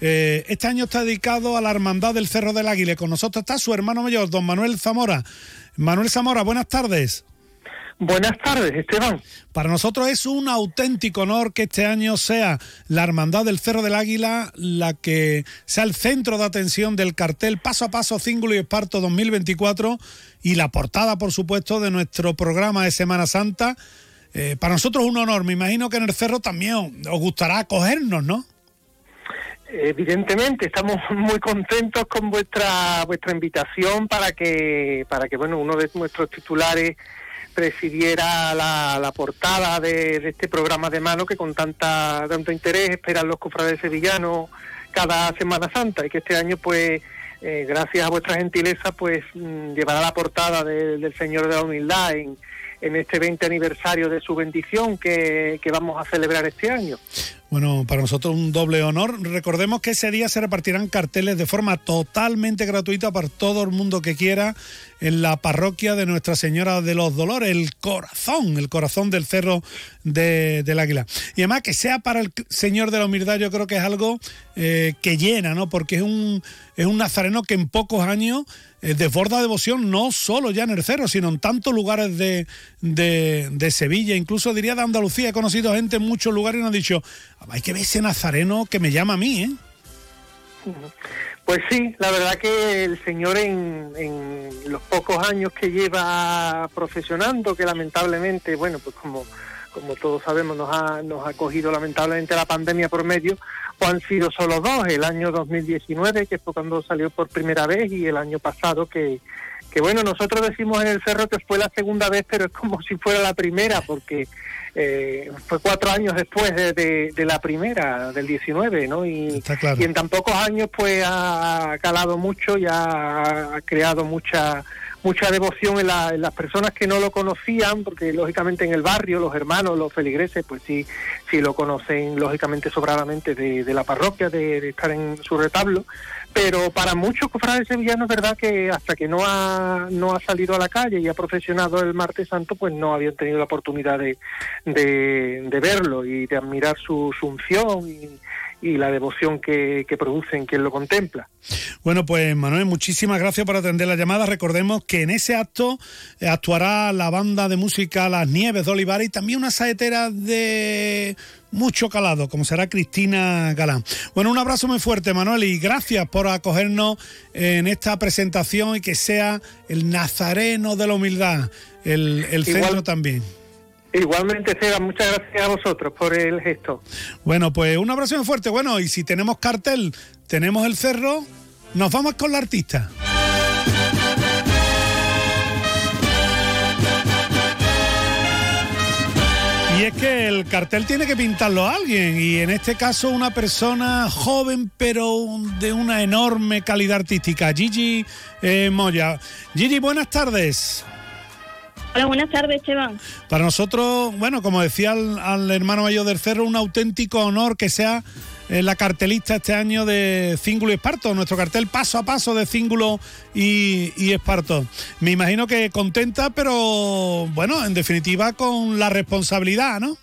eh, este año está dedicado a la Hermandad del Cerro del Águila. Con nosotros está su hermano mayor, don Manuel Zamora. Manuel Zamora, buenas tardes. Buenas tardes, Esteban. Para nosotros es un auténtico honor que este año sea la Hermandad del Cerro del Águila la que sea el centro de atención del cartel Paso a Paso Cíngulo y Esparto 2024 y la portada, por supuesto, de nuestro programa de Semana Santa. Eh, para nosotros es un honor. Me imagino que en el Cerro también os gustará acogernos, ¿no? Evidentemente, estamos *laughs* muy contentos con vuestra vuestra invitación para que para que bueno uno de nuestros titulares presidiera la, la portada de, este programa de mano que con tanta tanto interés esperan los cofrades sevillanos cada Semana Santa y que este año pues eh, gracias a vuestra gentileza pues mm, llevará la portada de, del Señor de la Humildad en, en este 20 aniversario de su bendición que, que vamos a celebrar este año. Bueno, para nosotros un doble honor. Recordemos que ese día se repartirán carteles de forma totalmente gratuita para todo el mundo que quiera en la parroquia de Nuestra Señora de los Dolores, el corazón, el corazón del cerro de, del Águila. Y además que sea para el Señor de la Humildad, yo creo que es algo eh, que llena, ¿no? Porque es un, es un nazareno que en pocos años eh, desborda devoción no solo ya en el cerro, sino en tantos lugares de, de, Sevilla, incluso diría de Andalucía. He conocido gente en muchos lugares y nos han dicho, hay que ver ese nazareno que me llama a mí, ¿eh? Pues sí, la verdad que el señor en, en, los pocos años que lleva profesionando, que lamentablemente, bueno, pues como, como todos sabemos, nos ha, nos ha cogido lamentablemente la pandemia por medio, pues han sido solo dos, el año 2019, que fue cuando salió por primera vez, y el año pasado, que, que bueno, nosotros decimos en el cerro que fue la segunda vez, pero es como si fuera la primera, porque eh, fue cuatro años después de, de, de, la primera, del 19, ¿no? Y, claro. y, en tan pocos años pues ha calado mucho y ha, ha creado mucha mucha devoción en, la, en, las personas que no lo conocían, porque lógicamente en el barrio los hermanos, los feligreses, pues sí, sí lo conocen lógicamente sobradamente de, de la parroquia, de, de, estar en su retablo, pero para muchos cofrades sevillanos es verdad que hasta que no ha, no ha salido a la calle y ha profesionado el martes santo, pues no habían tenido la oportunidad de, de, verlo y de admirar su, su unción y, y la devoción que, que produce en quien lo contempla. Bueno, pues Manuel, muchísimas gracias por atender la llamada. Recordemos que en ese acto actuará la banda de música Las Nieves de Olivar y también una saetera de mucho calado, como será Cristina Galán. Bueno, un abrazo muy fuerte, Manuel, y gracias por acogernos en esta presentación y que sea el nazareno de la humildad, el, el centro también. Igualmente, Seba, muchas gracias a vosotros por el gesto. Bueno, pues un abrazo fuerte. Bueno, y si tenemos cartel, tenemos el cerro, nos vamos con la artista. Y es que el cartel tiene que pintarlo alguien, y en este caso una persona joven pero de una enorme calidad artística, Gigi eh, Moya. Gigi, buenas tardes. Hola, buenas tardes, Esteban. Para nosotros, bueno, como decía al, al, hermano mayor del Cerro, un auténtico honor que sea eh, la cartelista este año de Cíngulo y Esparto, nuestro cartel paso a paso de Cíngulo y, y Esparto. Me imagino que contenta, pero bueno, en definitiva con la responsabilidad, ¿no?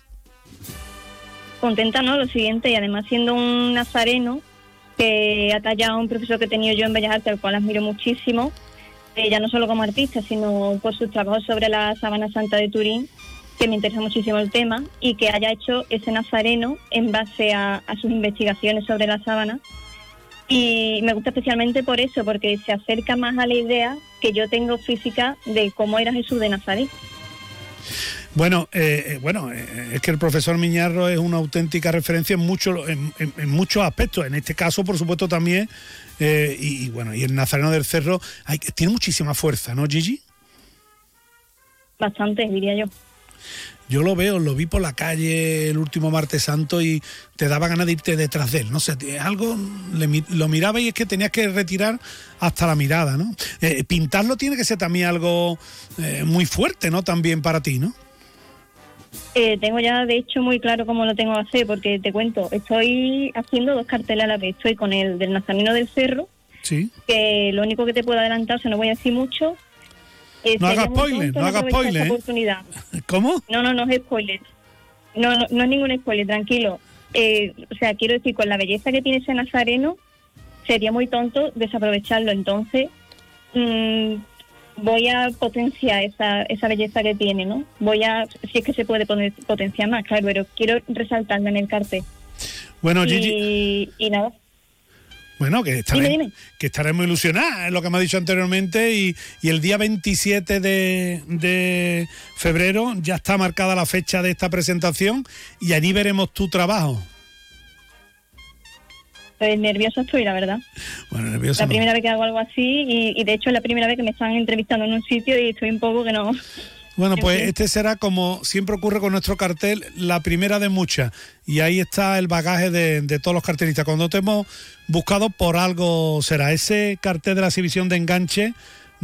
Contenta, ¿no? Lo siguiente, y además siendo un nazareno que ha tallado un profesor que he tenido yo en Bellas Artes, al cual admiro muchísimo, ya no solo como artista, sino por sus trabajos sobre la Sábana Santa de Turín, que me interesa muchísimo el tema, y que haya hecho ese nazareno en base a, sus investigaciones sobre la sábana. Y me gusta especialmente por eso, porque se acerca más a la idea que yo tengo física de cómo era Jesús de Nazaret. Bueno, eh, bueno, eh, es que el profesor Miñarro es una auténtica referencia en, mucho, en, en, en muchos aspectos. En este caso, por supuesto, también. Eh, y, y, bueno, y el Nazareno del Cerro hay, tiene muchísima fuerza, ¿no, Gigi? Bastante, diría yo. Yo lo veo, lo vi por la calle el último martes santo y te daba ganas de irte detrás de él. No sé, algo le, lo miraba y es que tenías que retirar hasta la mirada, ¿no? Eh, pintarlo tiene que ser también algo eh, muy fuerte, ¿no? También para ti, ¿no? Eh, tengo ya de hecho muy claro cómo lo tengo que hacer, porque te cuento, estoy haciendo dos carteles a la vez. Estoy con el del Nazareno del Cerro, sí. que lo único que te puedo adelantar, o sea, no voy a decir mucho. Eh, no hagas spoiler, no hagas spoiler. Oportunidad. *laughs* ¿Cómo? No, no, no es spoiler. No, no, no es ningún spoiler, tranquilo. eh, o sea, quiero decir, con la belleza que tiene ese nazareno, sería muy tonto desaprovecharlo. Entonces, mm, voy a potenciar esa, esa belleza que tiene, ¿no? Voy a, si es que se puede poner- potenciar más, claro, pero quiero resaltarlo en el cartel. Bueno, Gigi, Y, y nada, bueno, que estaremos, Dime, dime. que estaremos ilusionadas, es lo que me ha dicho anteriormente, y, y el día 27 de, de febrero ya está marcada la fecha de esta presentación y allí veremos tu trabajo. Pues nerviosa estoy, la verdad. Bueno, nervioso. La no. primera vez que hago algo así y, y de hecho es la primera vez que me están entrevistando en un sitio y estoy un poco que no... Bueno, En pues este será, como siempre ocurre con nuestro cartel, la primera de muchas. Y ahí está el bagaje de, de todos los cartelistas. Cuando te hemos buscado, por algo será. Ese cartel de la exhibición de enganche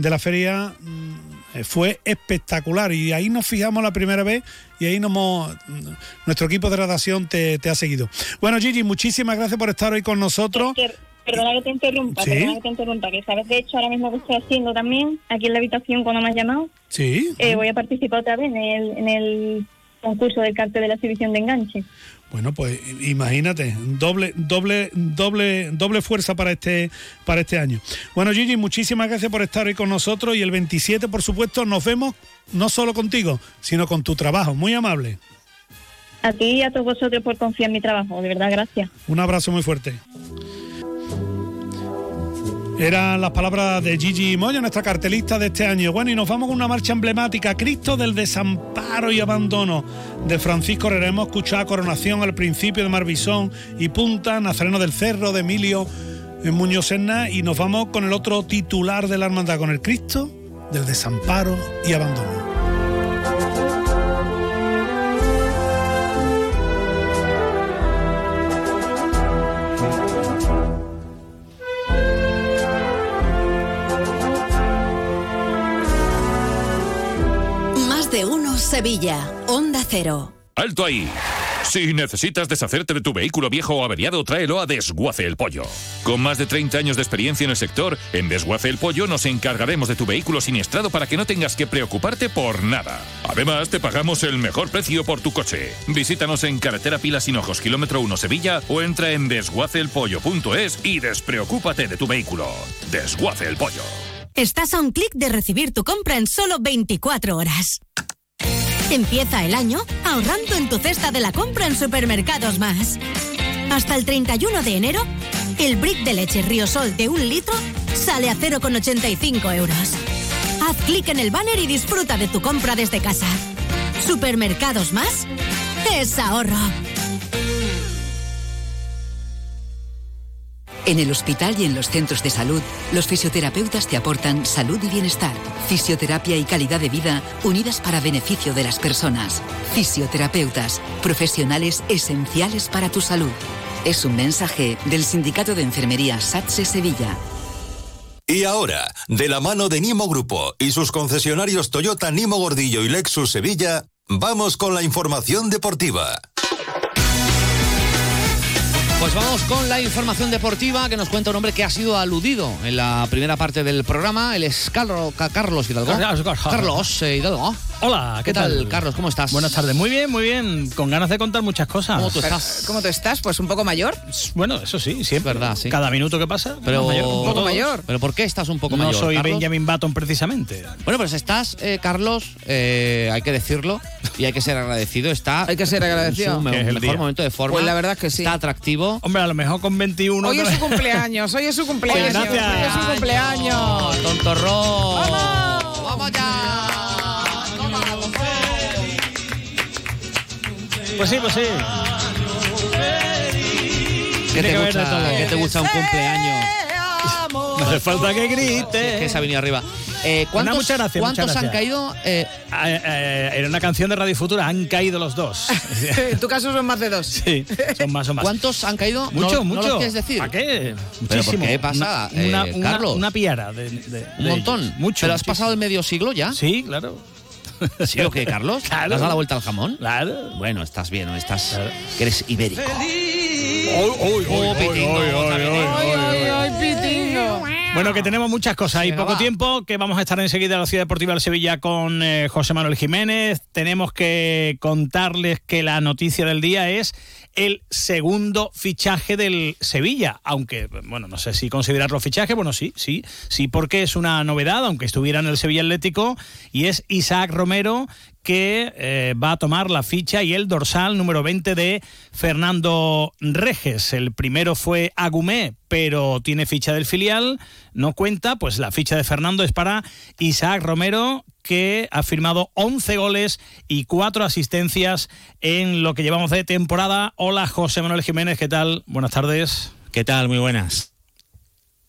de la feria mm, eh, fue espectacular. Y ahí nos fijamos la primera vez y ahí nos hemos- mm, nuestro equipo de redacción te, te ha seguido. Bueno, Gigi, muchísimas gracias por estar hoy con nosotros. Que- perdona que te interrumpa, Sí. perdona que te interrumpa, que sabes de hecho ahora mismo que estoy haciendo también, aquí en la habitación cuando me has llamado, Sí. eh, voy a participar otra vez en el, en el concurso del cartel de la exhibición de enganche. Bueno, pues imagínate, doble, doble, doble, doble fuerza para este, para este año. Bueno, Gigi, muchísimas gracias por estar hoy con nosotros y el 27, por supuesto, nos vemos no solo contigo, sino con tu trabajo. Muy amable. A ti y a todos vosotros por confiar en mi trabajo, de verdad, gracias. Un abrazo muy fuerte. Eran las palabras de Gigi Moya, nuestra cartelista de este año. Bueno, y nos vamos con una marcha emblemática, Cristo del Desamparo y Abandono, de Francisco Herrera. Hemos escuchado Coronación al principio de Marbisón y Punta, Nazareno del Cerro, de Emilio eh, Muñoz Serna, y nos vamos con el otro titular de la hermandad, con el Cristo del Desamparo y Abandono. Sevilla. Onda Cero. ¡Alto ahí! Si necesitas deshacerte de tu vehículo viejo o averiado, tráelo a Desguace el Pollo. Con más de 30 años de experiencia en el sector, en Desguace el Pollo nos encargaremos de tu vehículo siniestrado para que no tengas que preocuparte por nada. Además, te pagamos el mejor precio por tu coche. Visítanos en Carretera Pilas Hinojos, kilómetro 1 Sevilla o entra en desguaceelpollo.es y despreocúpate de tu vehículo. Desguace el Pollo. Estás a un clic de recibir tu compra en solo 24 horas. Empieza el año ahorrando en tu cesta de la compra en Supermercados Más. Hasta el 31 de enero, el brick de leche Riosol de un litro sale a 0,85 euros. Haz clic en el banner y disfruta de tu compra desde casa. Supermercados Más es ahorro. En el hospital y en los centros de salud, los fisioterapeutas te aportan salud y bienestar, fisioterapia y calidad de vida unidas para beneficio de las personas. Fisioterapeutas, profesionales esenciales para tu salud. Es un mensaje del Sindicato de Enfermería SATSE Sevilla. Y ahora, de la mano de Nimo Grupo y sus concesionarios Toyota Nimo Gordillo y Lexus Sevilla, vamos con la información deportiva. Pues vamos con la información deportiva que nos cuenta un hombre que ha sido aludido en la primera parte del programa. Él es Carlos, Carlos Hidalgo. Carlos eh, Hidalgo. Hola, ¿qué, tal, Carlos? ¿Cómo estás? Buenas tardes, muy bien, muy bien. Con ganas de contar muchas cosas. ¿Cómo tú estás? ¿Cómo te estás? Pues un poco mayor. Bueno, eso sí, siempre. verdad, sí. Cada minuto que pasa, Pero, mayor. un Como todos. ¿Pero por qué estás un poco no mayor? soy Carlos? Benjamin Button precisamente. Bueno, pues estás, eh, Carlos, eh, hay que decirlo y hay que ser agradecido. Está Hay que ser agradecido. en su es el mejor día. momento de forma. Pues la verdad es que sí. Está atractivo. Hombre, a lo mejor con 21. Hoy es su cumpleaños, hoy es su cumpleaños. Gracias. Hoy es su cumpleaños. Tontorrón. ¡Vamos! ¡Vamos ya! Pues sí, pues sí. ¿Qué te, gusta, qué te gusta un cumpleaños? No hace falta que grite. Que se ha venido arriba. Eh, ¿Cuántos, muchas gracias, ¿cuántos muchas han caído? Eh, Eh, eh, en una canción de Radio Futura han caído los dos. *laughs* en tu caso son más de dos. Sí, son más o más. ¿Cuántos han caído? Mucho, ¿No, mucho. ¿No lo quieres decir? ¿A qué? ¿Pero por Muchísimo. qué pasa, Una, una, eh, una- Carlos? una piara de, de- Un montón. ellos. Mucho. ¿Pero has pasado el medio siglo ya? Sí, claro. ¿Sí o qué, Carlos? Claro. ¿Le has dado la vuelta al jamón? Claro. Bueno, estás bien, ¿no? Estás... que eres ibérico. Uy, Oh, pitingo, pitingo. Bueno, que tenemos muchas cosas y poco va. tiempo, que vamos a estar enseguida en la Ciudad Deportiva de Sevilla con eh, José Manuel Jiménez. Tenemos que contarles que la noticia del día es el segundo fichaje del Sevilla, aunque, bueno, no sé si considerarlo fichaje, bueno, sí, sí, sí, porque es una novedad, aunque estuviera en el Sevilla Atlético, y es Isaac Romero, que eh, va a tomar la ficha y el dorsal número 20 de Fernando Reges. El primero fue Agumé, pero tiene ficha del filial, no cuenta, pues la ficha de Fernando es para Isaac Romero, que ha firmado 11 goles y 4 asistencias en lo que llevamos de temporada. Hola José Manuel Jiménez, ¿qué tal? Buenas tardes. ¿Qué tal? Muy buenas.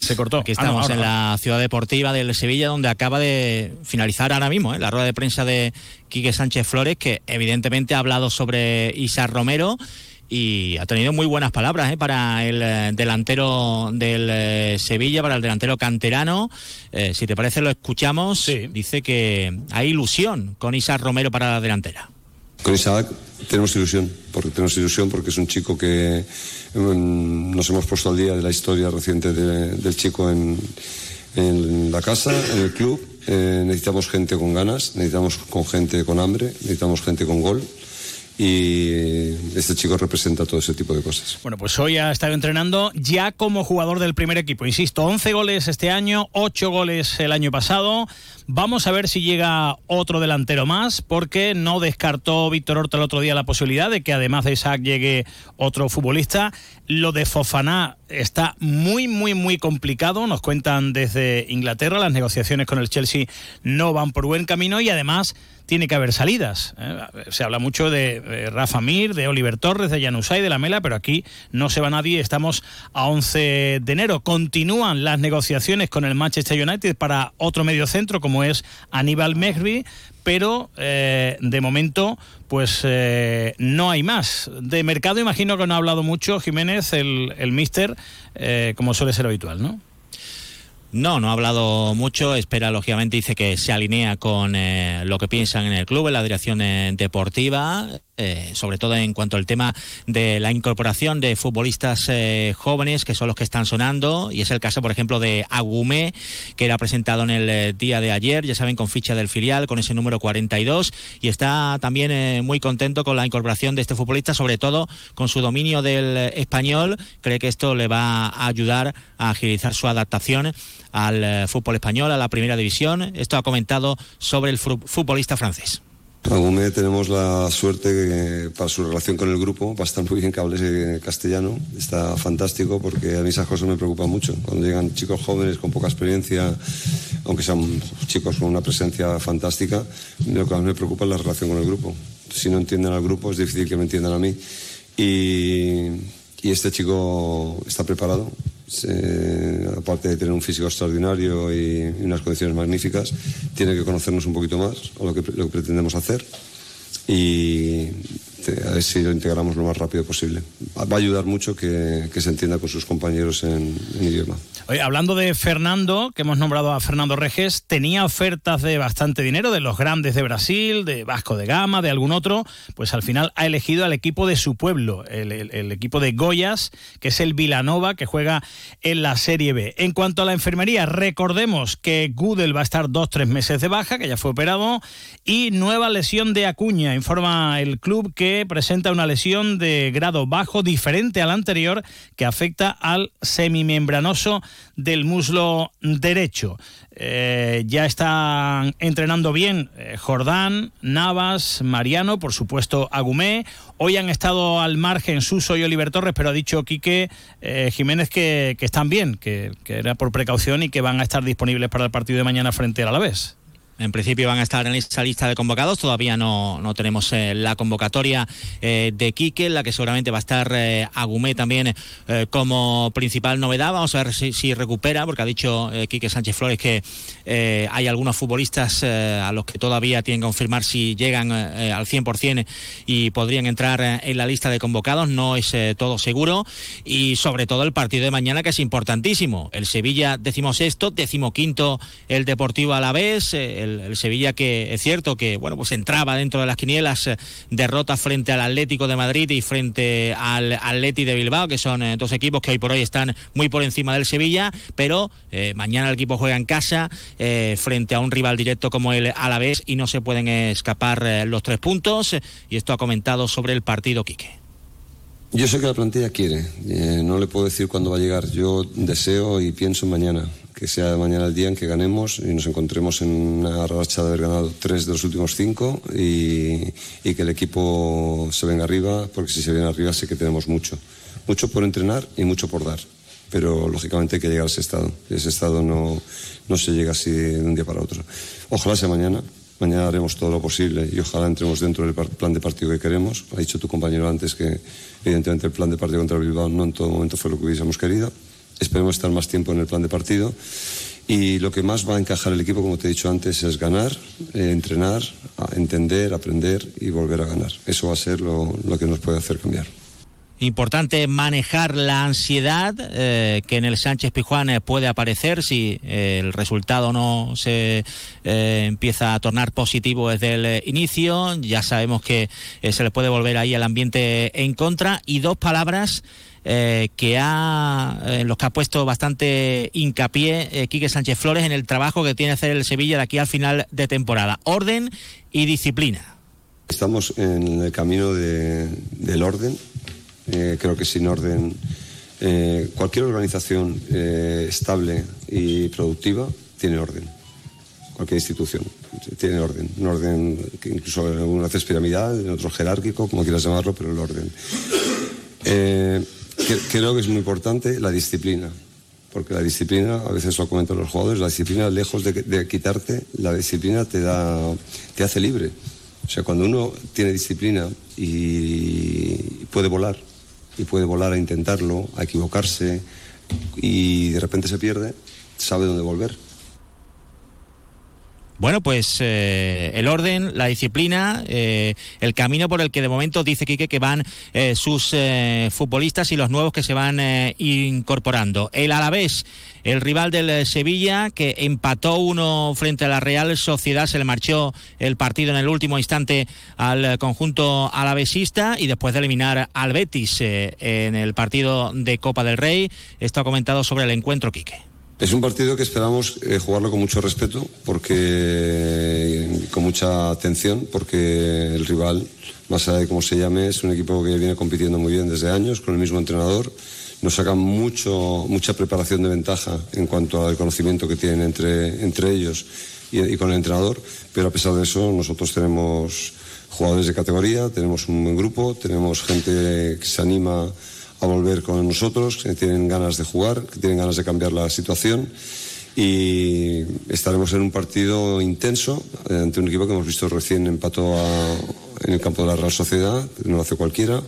Se cortó. Aquí estamos en la ciudad deportiva del Sevilla, donde acaba de finalizar ahora mismo ¿eh? la rueda de prensa de Quique Sánchez Flores, que evidentemente ha hablado sobre Isaac Romero y ha tenido muy buenas palabras ¿eh? para el eh, delantero del Sevilla, para el delantero canterano. si te parece, lo escuchamos. Dice que hay ilusión con Isaac Romero para la delantera. Con Isaac tenemos ilusión, porque tenemos ilusión porque es un chico que mm, nos hemos puesto al día de la historia reciente del chico en, la casa, en el club. Eh, necesitamos gente con ganas, necesitamos con gente con hambre, necesitamos gente con gol y este chico representa todo ese tipo de cosas. Bueno, pues hoy ha estado entrenando ya como jugador del primer equipo. Insisto, 11 goles este año, 8 goles el año pasado. Vamos a ver si llega otro delantero más, porque no descartó Víctor Horta el otro día la posibilidad de que además de Isaac llegue otro futbolista. Lo de Fofaná está muy, muy, muy complicado. Nos cuentan desde Inglaterra, las negociaciones con el Chelsea no van por buen camino y además tiene que haber salidas. ¿eh? Se habla mucho de Rafa Mir, de Oliver Torres, de Janusay, de la Mela, pero aquí no se va nadie. Estamos a 11 de enero. Continúan las negociaciones con el Manchester United para otro medio centro, como es Aníbal Mehri, pero eh, de momento pues eh, no hay más. De mercado imagino que no ha hablado mucho Jiménez, el, el mister, como suele ser habitual, ¿no? No, no ha hablado mucho. Espera, lógicamente, dice que se alinea con eh, lo que piensan en el club, en la dirección eh, deportiva. Eh, sobre todo en cuanto al tema de la incorporación de futbolistas eh, jóvenes, que son los que están sonando, y es el caso, por ejemplo, de Agumé, que era presentado en el eh, día de ayer, ya saben, con ficha del filial, con ese número 42, y está también muy contento con la incorporación de este futbolista, sobre todo con su dominio del español, cree que esto le va a ayudar a agilizar su adaptación al fútbol español, a la primera división. Esto ha comentado sobre el futbolista francés. Agumé tenemos la suerte que para su relación con el grupo va a estar muy bien que hable castellano. Está fantástico porque a mí esas cosas me preocupan mucho. Cuando llegan chicos jóvenes con poca experiencia, aunque sean chicos con una presencia fantástica, lo que más me preocupa es la relación con el grupo. Si no entienden al grupo es difícil que me entiendan a mí. Y este chico está preparado, aparte de tener un físico extraordinario y, unas condiciones magníficas, tiene que conocernos un poquito más, o lo que, lo que pretendemos hacer, y a ver si lo integramos lo más rápido posible. Va a ayudar mucho que, se entienda con sus compañeros en, idioma. Oye, hablando de Fernando, que hemos nombrado a Fernando Reges, tenía ofertas de bastante dinero de los grandes de Brasil, de Vasco de Gama, de algún otro, pues al final ha elegido al equipo de su pueblo, el, equipo de Goyas, que es el Vilanova, que juega en la Serie B. En cuanto a la enfermería, recordemos que Gudel va a estar dos, tres meses de baja, que ya fue operado, y nueva lesión de Acuña, informa el club que presenta una lesión de grado bajo diferente al anterior que afecta al semimembranoso del muslo derecho. Eh, ya están entrenando bien eh, Jordán, Navas, Mariano, por supuesto Agumé. Hoy han estado al margen Suso y Oliver Torres, pero ha dicho Quique eh, Jiménez que, están bien, que, que, era por precaución y que van a estar disponibles para el partido de mañana frente al Alavés. En principio van a estar en esa lista de convocados. Todavía no, no tenemos eh, la convocatoria eh, de Quique, la que seguramente va a estar eh, Agumé también como principal novedad. Vamos a ver si, recupera, porque ha dicho Quique Sánchez Flores que hay algunos futbolistas a los que todavía tienen que confirmar si llegan al 100% y podrían entrar en la lista de convocados. No es todo seguro. Y sobre todo el partido de mañana, que es importantísimo. El Sevilla, decimos esto, decimoquinto el Deportivo a la vez. El Sevilla que es cierto que bueno pues entraba dentro de las quinielas, eh, derrota frente al Atlético de Madrid y frente al Atleti de Bilbao, que son eh, dos equipos que hoy por hoy están muy por encima del Sevilla, pero eh, mañana el equipo juega en casa frente a un rival directo como el Alavés y no se pueden escapar los tres puntos y esto ha comentado sobre el partido Quique Yo sé que la plantilla quiere, no le puedo decir cuándo va a llegar. Yo deseo y pienso en mañana, que sea mañana el día en que ganemos y nos encontremos en una racha de haber ganado tres de los últimos cinco y, y que el equipo se venga arriba, porque si se viene arriba sé que tenemos mucho. Mucho por entrenar y mucho por dar. Pero lógicamente hay que llegar a ese estado. Ese estado no, no se llega así de un día para otro. Ojalá sea mañana, Mañana haremos todo lo posible y ojalá entremos dentro del plan de partido que queremos. Ha dicho tu compañero antes que evidentemente el plan de partido contra Bilbao no en todo momento fue lo que hubiésemos querido. Esperemos estar más tiempo en el plan de partido. Y lo que más va a encajar el equipo, como te he dicho antes, es ganar, eh, entrenar, entender, aprender y volver a ganar. Eso va a ser lo que nos puede hacer cambiar. Importante manejar la ansiedad eh, que en el Sánchez Pijuán eh, puede aparecer si eh, el resultado no se empieza a tornar positivo desde el inicio. Ya sabemos que se le puede volver ahí el ambiente en contra. Y dos palabras que ha, en los que ha puesto bastante hincapié Quique Sánchez Flores en el trabajo que tiene que hacer el Sevilla de aquí al final de temporada. Orden y disciplina. Estamos en el camino del orden eh, creo que sin orden, eh, cualquier organización eh, estable y productiva tiene orden. Cualquier institución tiene orden. Un orden que incluso en algunas veces piramidal, en otro jerárquico, como quieras llamarlo, pero el orden. Creo que es muy importante la disciplina. Porque la disciplina, a veces lo comentan los jugadores, la disciplina, lejos de, de quitarte, la disciplina te, da, te hace libre. O sea, cuando uno tiene disciplina y puede volar, y puede volar a intentarlo, a equivocarse y de repente se pierde, sabe dónde volver. Bueno, pues eh, el orden, la disciplina, eh, el camino por el que de momento dice Quique que van eh, sus futbolistas y los nuevos que se van incorporando. El Alavés, el rival del Sevilla, que empató uno frente a la Real Sociedad, se le marchó el partido en el último instante al conjunto alavesista y después de eliminar al Betis en el partido de Copa del Rey. Esto ha comentado sobre el encuentro Quique. Es un partido que esperamos eh, jugarlo con mucho respeto, porque con mucha atención, porque el rival, más allá de cómo se llame, es un equipo que viene compitiendo muy bien desde años con el mismo entrenador. Nos saca mucho, mucha preparación de ventaja en cuanto al conocimiento que tienen entre, entre ellos y, y con el entrenador, pero a pesar de eso nosotros tenemos jugadores de categoría, tenemos un buen grupo, tenemos gente que se anima a volver con nosotros, que tienen ganas de jugar, que tienen ganas de cambiar la situación y estaremos en un partido intenso eh, ante un equipo que hemos visto recién empató en el campo de la Real Sociedad, que no lo hace cualquiera,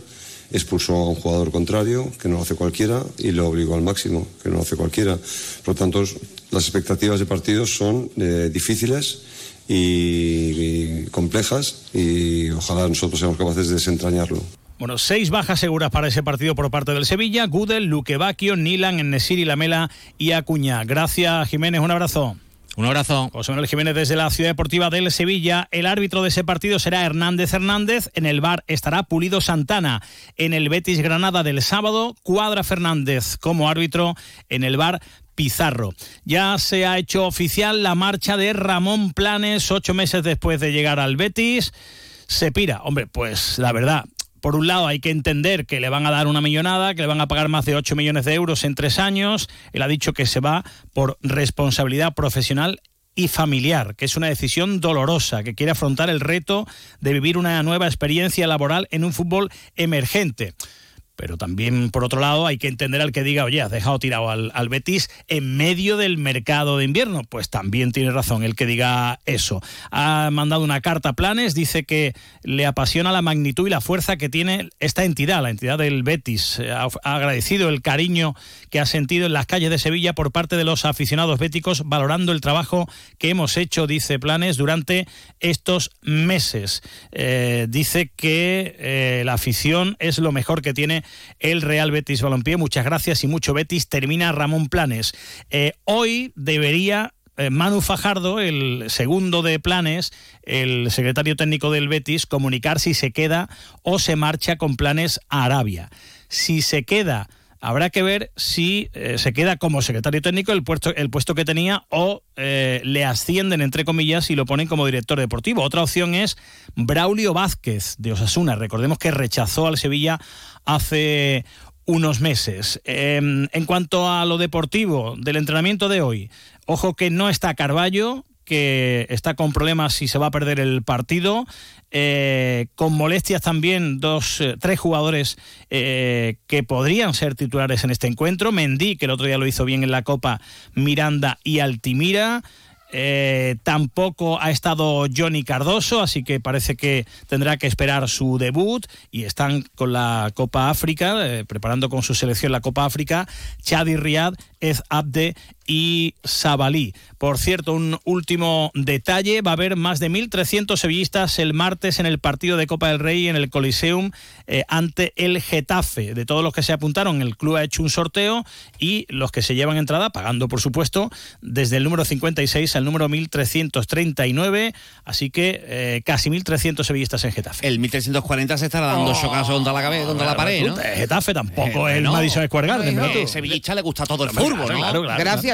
expulsó a un jugador contrario, que no lo hace cualquiera, y lo obligó al máximo, que no lo hace cualquiera. Por lo tanto, las expectativas de partido son eh, difíciles y complejas y ojalá nosotros seamos capaces de desentrañarlo. Bueno, seis bajas seguras para ese partido por parte del Sevilla. Gudel, Luque Bacchio, Nilan, Enesiri, Lamela y Acuña. Gracias, Jiménez. Un abrazo. Un abrazo. José Manuel Jiménez desde la Ciudad Deportiva del Sevilla. El árbitro de ese partido será Hernández Hernández. En el bar estará Pulido Santana. En el Betis Granada del sábado, Cuadra Fernández como árbitro. En el bar Pizarro. Ya se ha hecho oficial la marcha de Ramón Planes ocho meses después de llegar al Betis. Se pira. Hombre, pues la verdad, por un lado hay que entender que le van a dar una millonada, que le van a pagar más de 8 millones de euros en tres años. Él ha dicho que se va por responsabilidad profesional y familiar, que es una decisión dolorosa, que quiere afrontar el reto de vivir una nueva experiencia laboral en un fútbol emergente. Pero también, por otro lado, hay que entender al que diga, oye, has dejado tirado al, Betis en medio del mercado de invierno. Pues también tiene razón el que diga eso. Ha mandado una carta a Planes, dice que le apasiona la magnitud y la fuerza que tiene esta entidad, la entidad del Betis. Ha, agradecido el cariño que ha sentido en las calles de Sevilla por parte de los aficionados béticos, valorando el trabajo que hemos hecho, dice Planes, durante estos meses. Eh, dice que eh, la afición es lo mejor que tiene el Real Betis Balompié. Muchas gracias y mucho Betis. Termina Ramón Planes. Eh, hoy debería eh, Manu Fajardo, el segundo de planes, el secretario técnico del Betis, comunicar si se queda o se marcha con planes a Arabia. Si se queda habrá que ver si eh, se queda como secretario técnico el puesto, el puesto que tenía o eh, le ascienden, entre comillas, y lo ponen como director deportivo. Otra opción es Braulio Vázquez de Osasuna. Recordemos que rechazó al Sevilla hace unos meses. Em, en cuanto a lo deportivo del entrenamiento de hoy, ojo que no está Carballo, que está con problemas si se va a perder el partido, eh, con molestias también dos, eh, tres jugadores eh, que podrían ser titulares en este encuentro, Mendy, que el otro día lo hizo bien en la Copa, Miranda y Altimira. tampoco ha estado Johnny Cardoso, así que parece que tendrá que esperar su debut. Y están con la Copa África, preparando con su selección la Copa África, Chadi Riad, Ez Abde y Sabalí. Por cierto, un último detalle, va a haber más de 1.300 sevillistas el martes en el partido de Copa del Rey en el Coliseum eh, ante el Getafe. De todos los que se apuntaron, el club ha hecho un sorteo y los que se llevan entrada, pagando por supuesto, desde el número 56 al número 1.339, así que eh, casi 1.300 sevillistas en Getafe. El 1.340 se estará dando oh, contra la cabeza, contra la pared, ¿no? Getafe tampoco es el Madison Square Garden, ¿no? Sevillista le gusta todo el fútbol, ¿no? Gracias,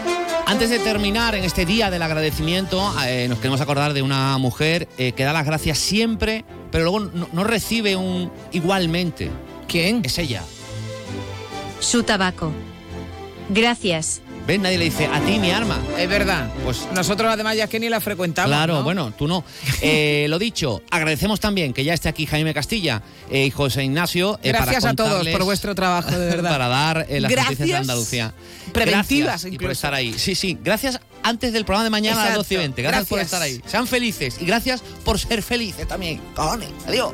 Antes de terminar en este día del agradecimiento, eh, nos queremos acordar de una mujer eh, que da las gracias siempre, pero luego no, recibe un igualmente. ¿Quién? Es ella. Su tabaco. Gracias. ¿Ves? Nadie le dice, a ti mi arma. Es verdad. Pues nosotros además ya que ni la frecuentamos. Claro, bueno, tú no. *laughs* Eh, lo dicho, agradecemos también que ya esté aquí Jaime Castilla y José Ignacio. Gracias a todos por vuestro trabajo, de verdad. *laughs* para dar las noticias de Andalucía preventivas y por estar ahí. Sí, sí. Gracias antes del programa de mañana a las 12 y 20. Gracias, por estar ahí. Sean felices y gracias por ser felices también. Cojones. Adiós.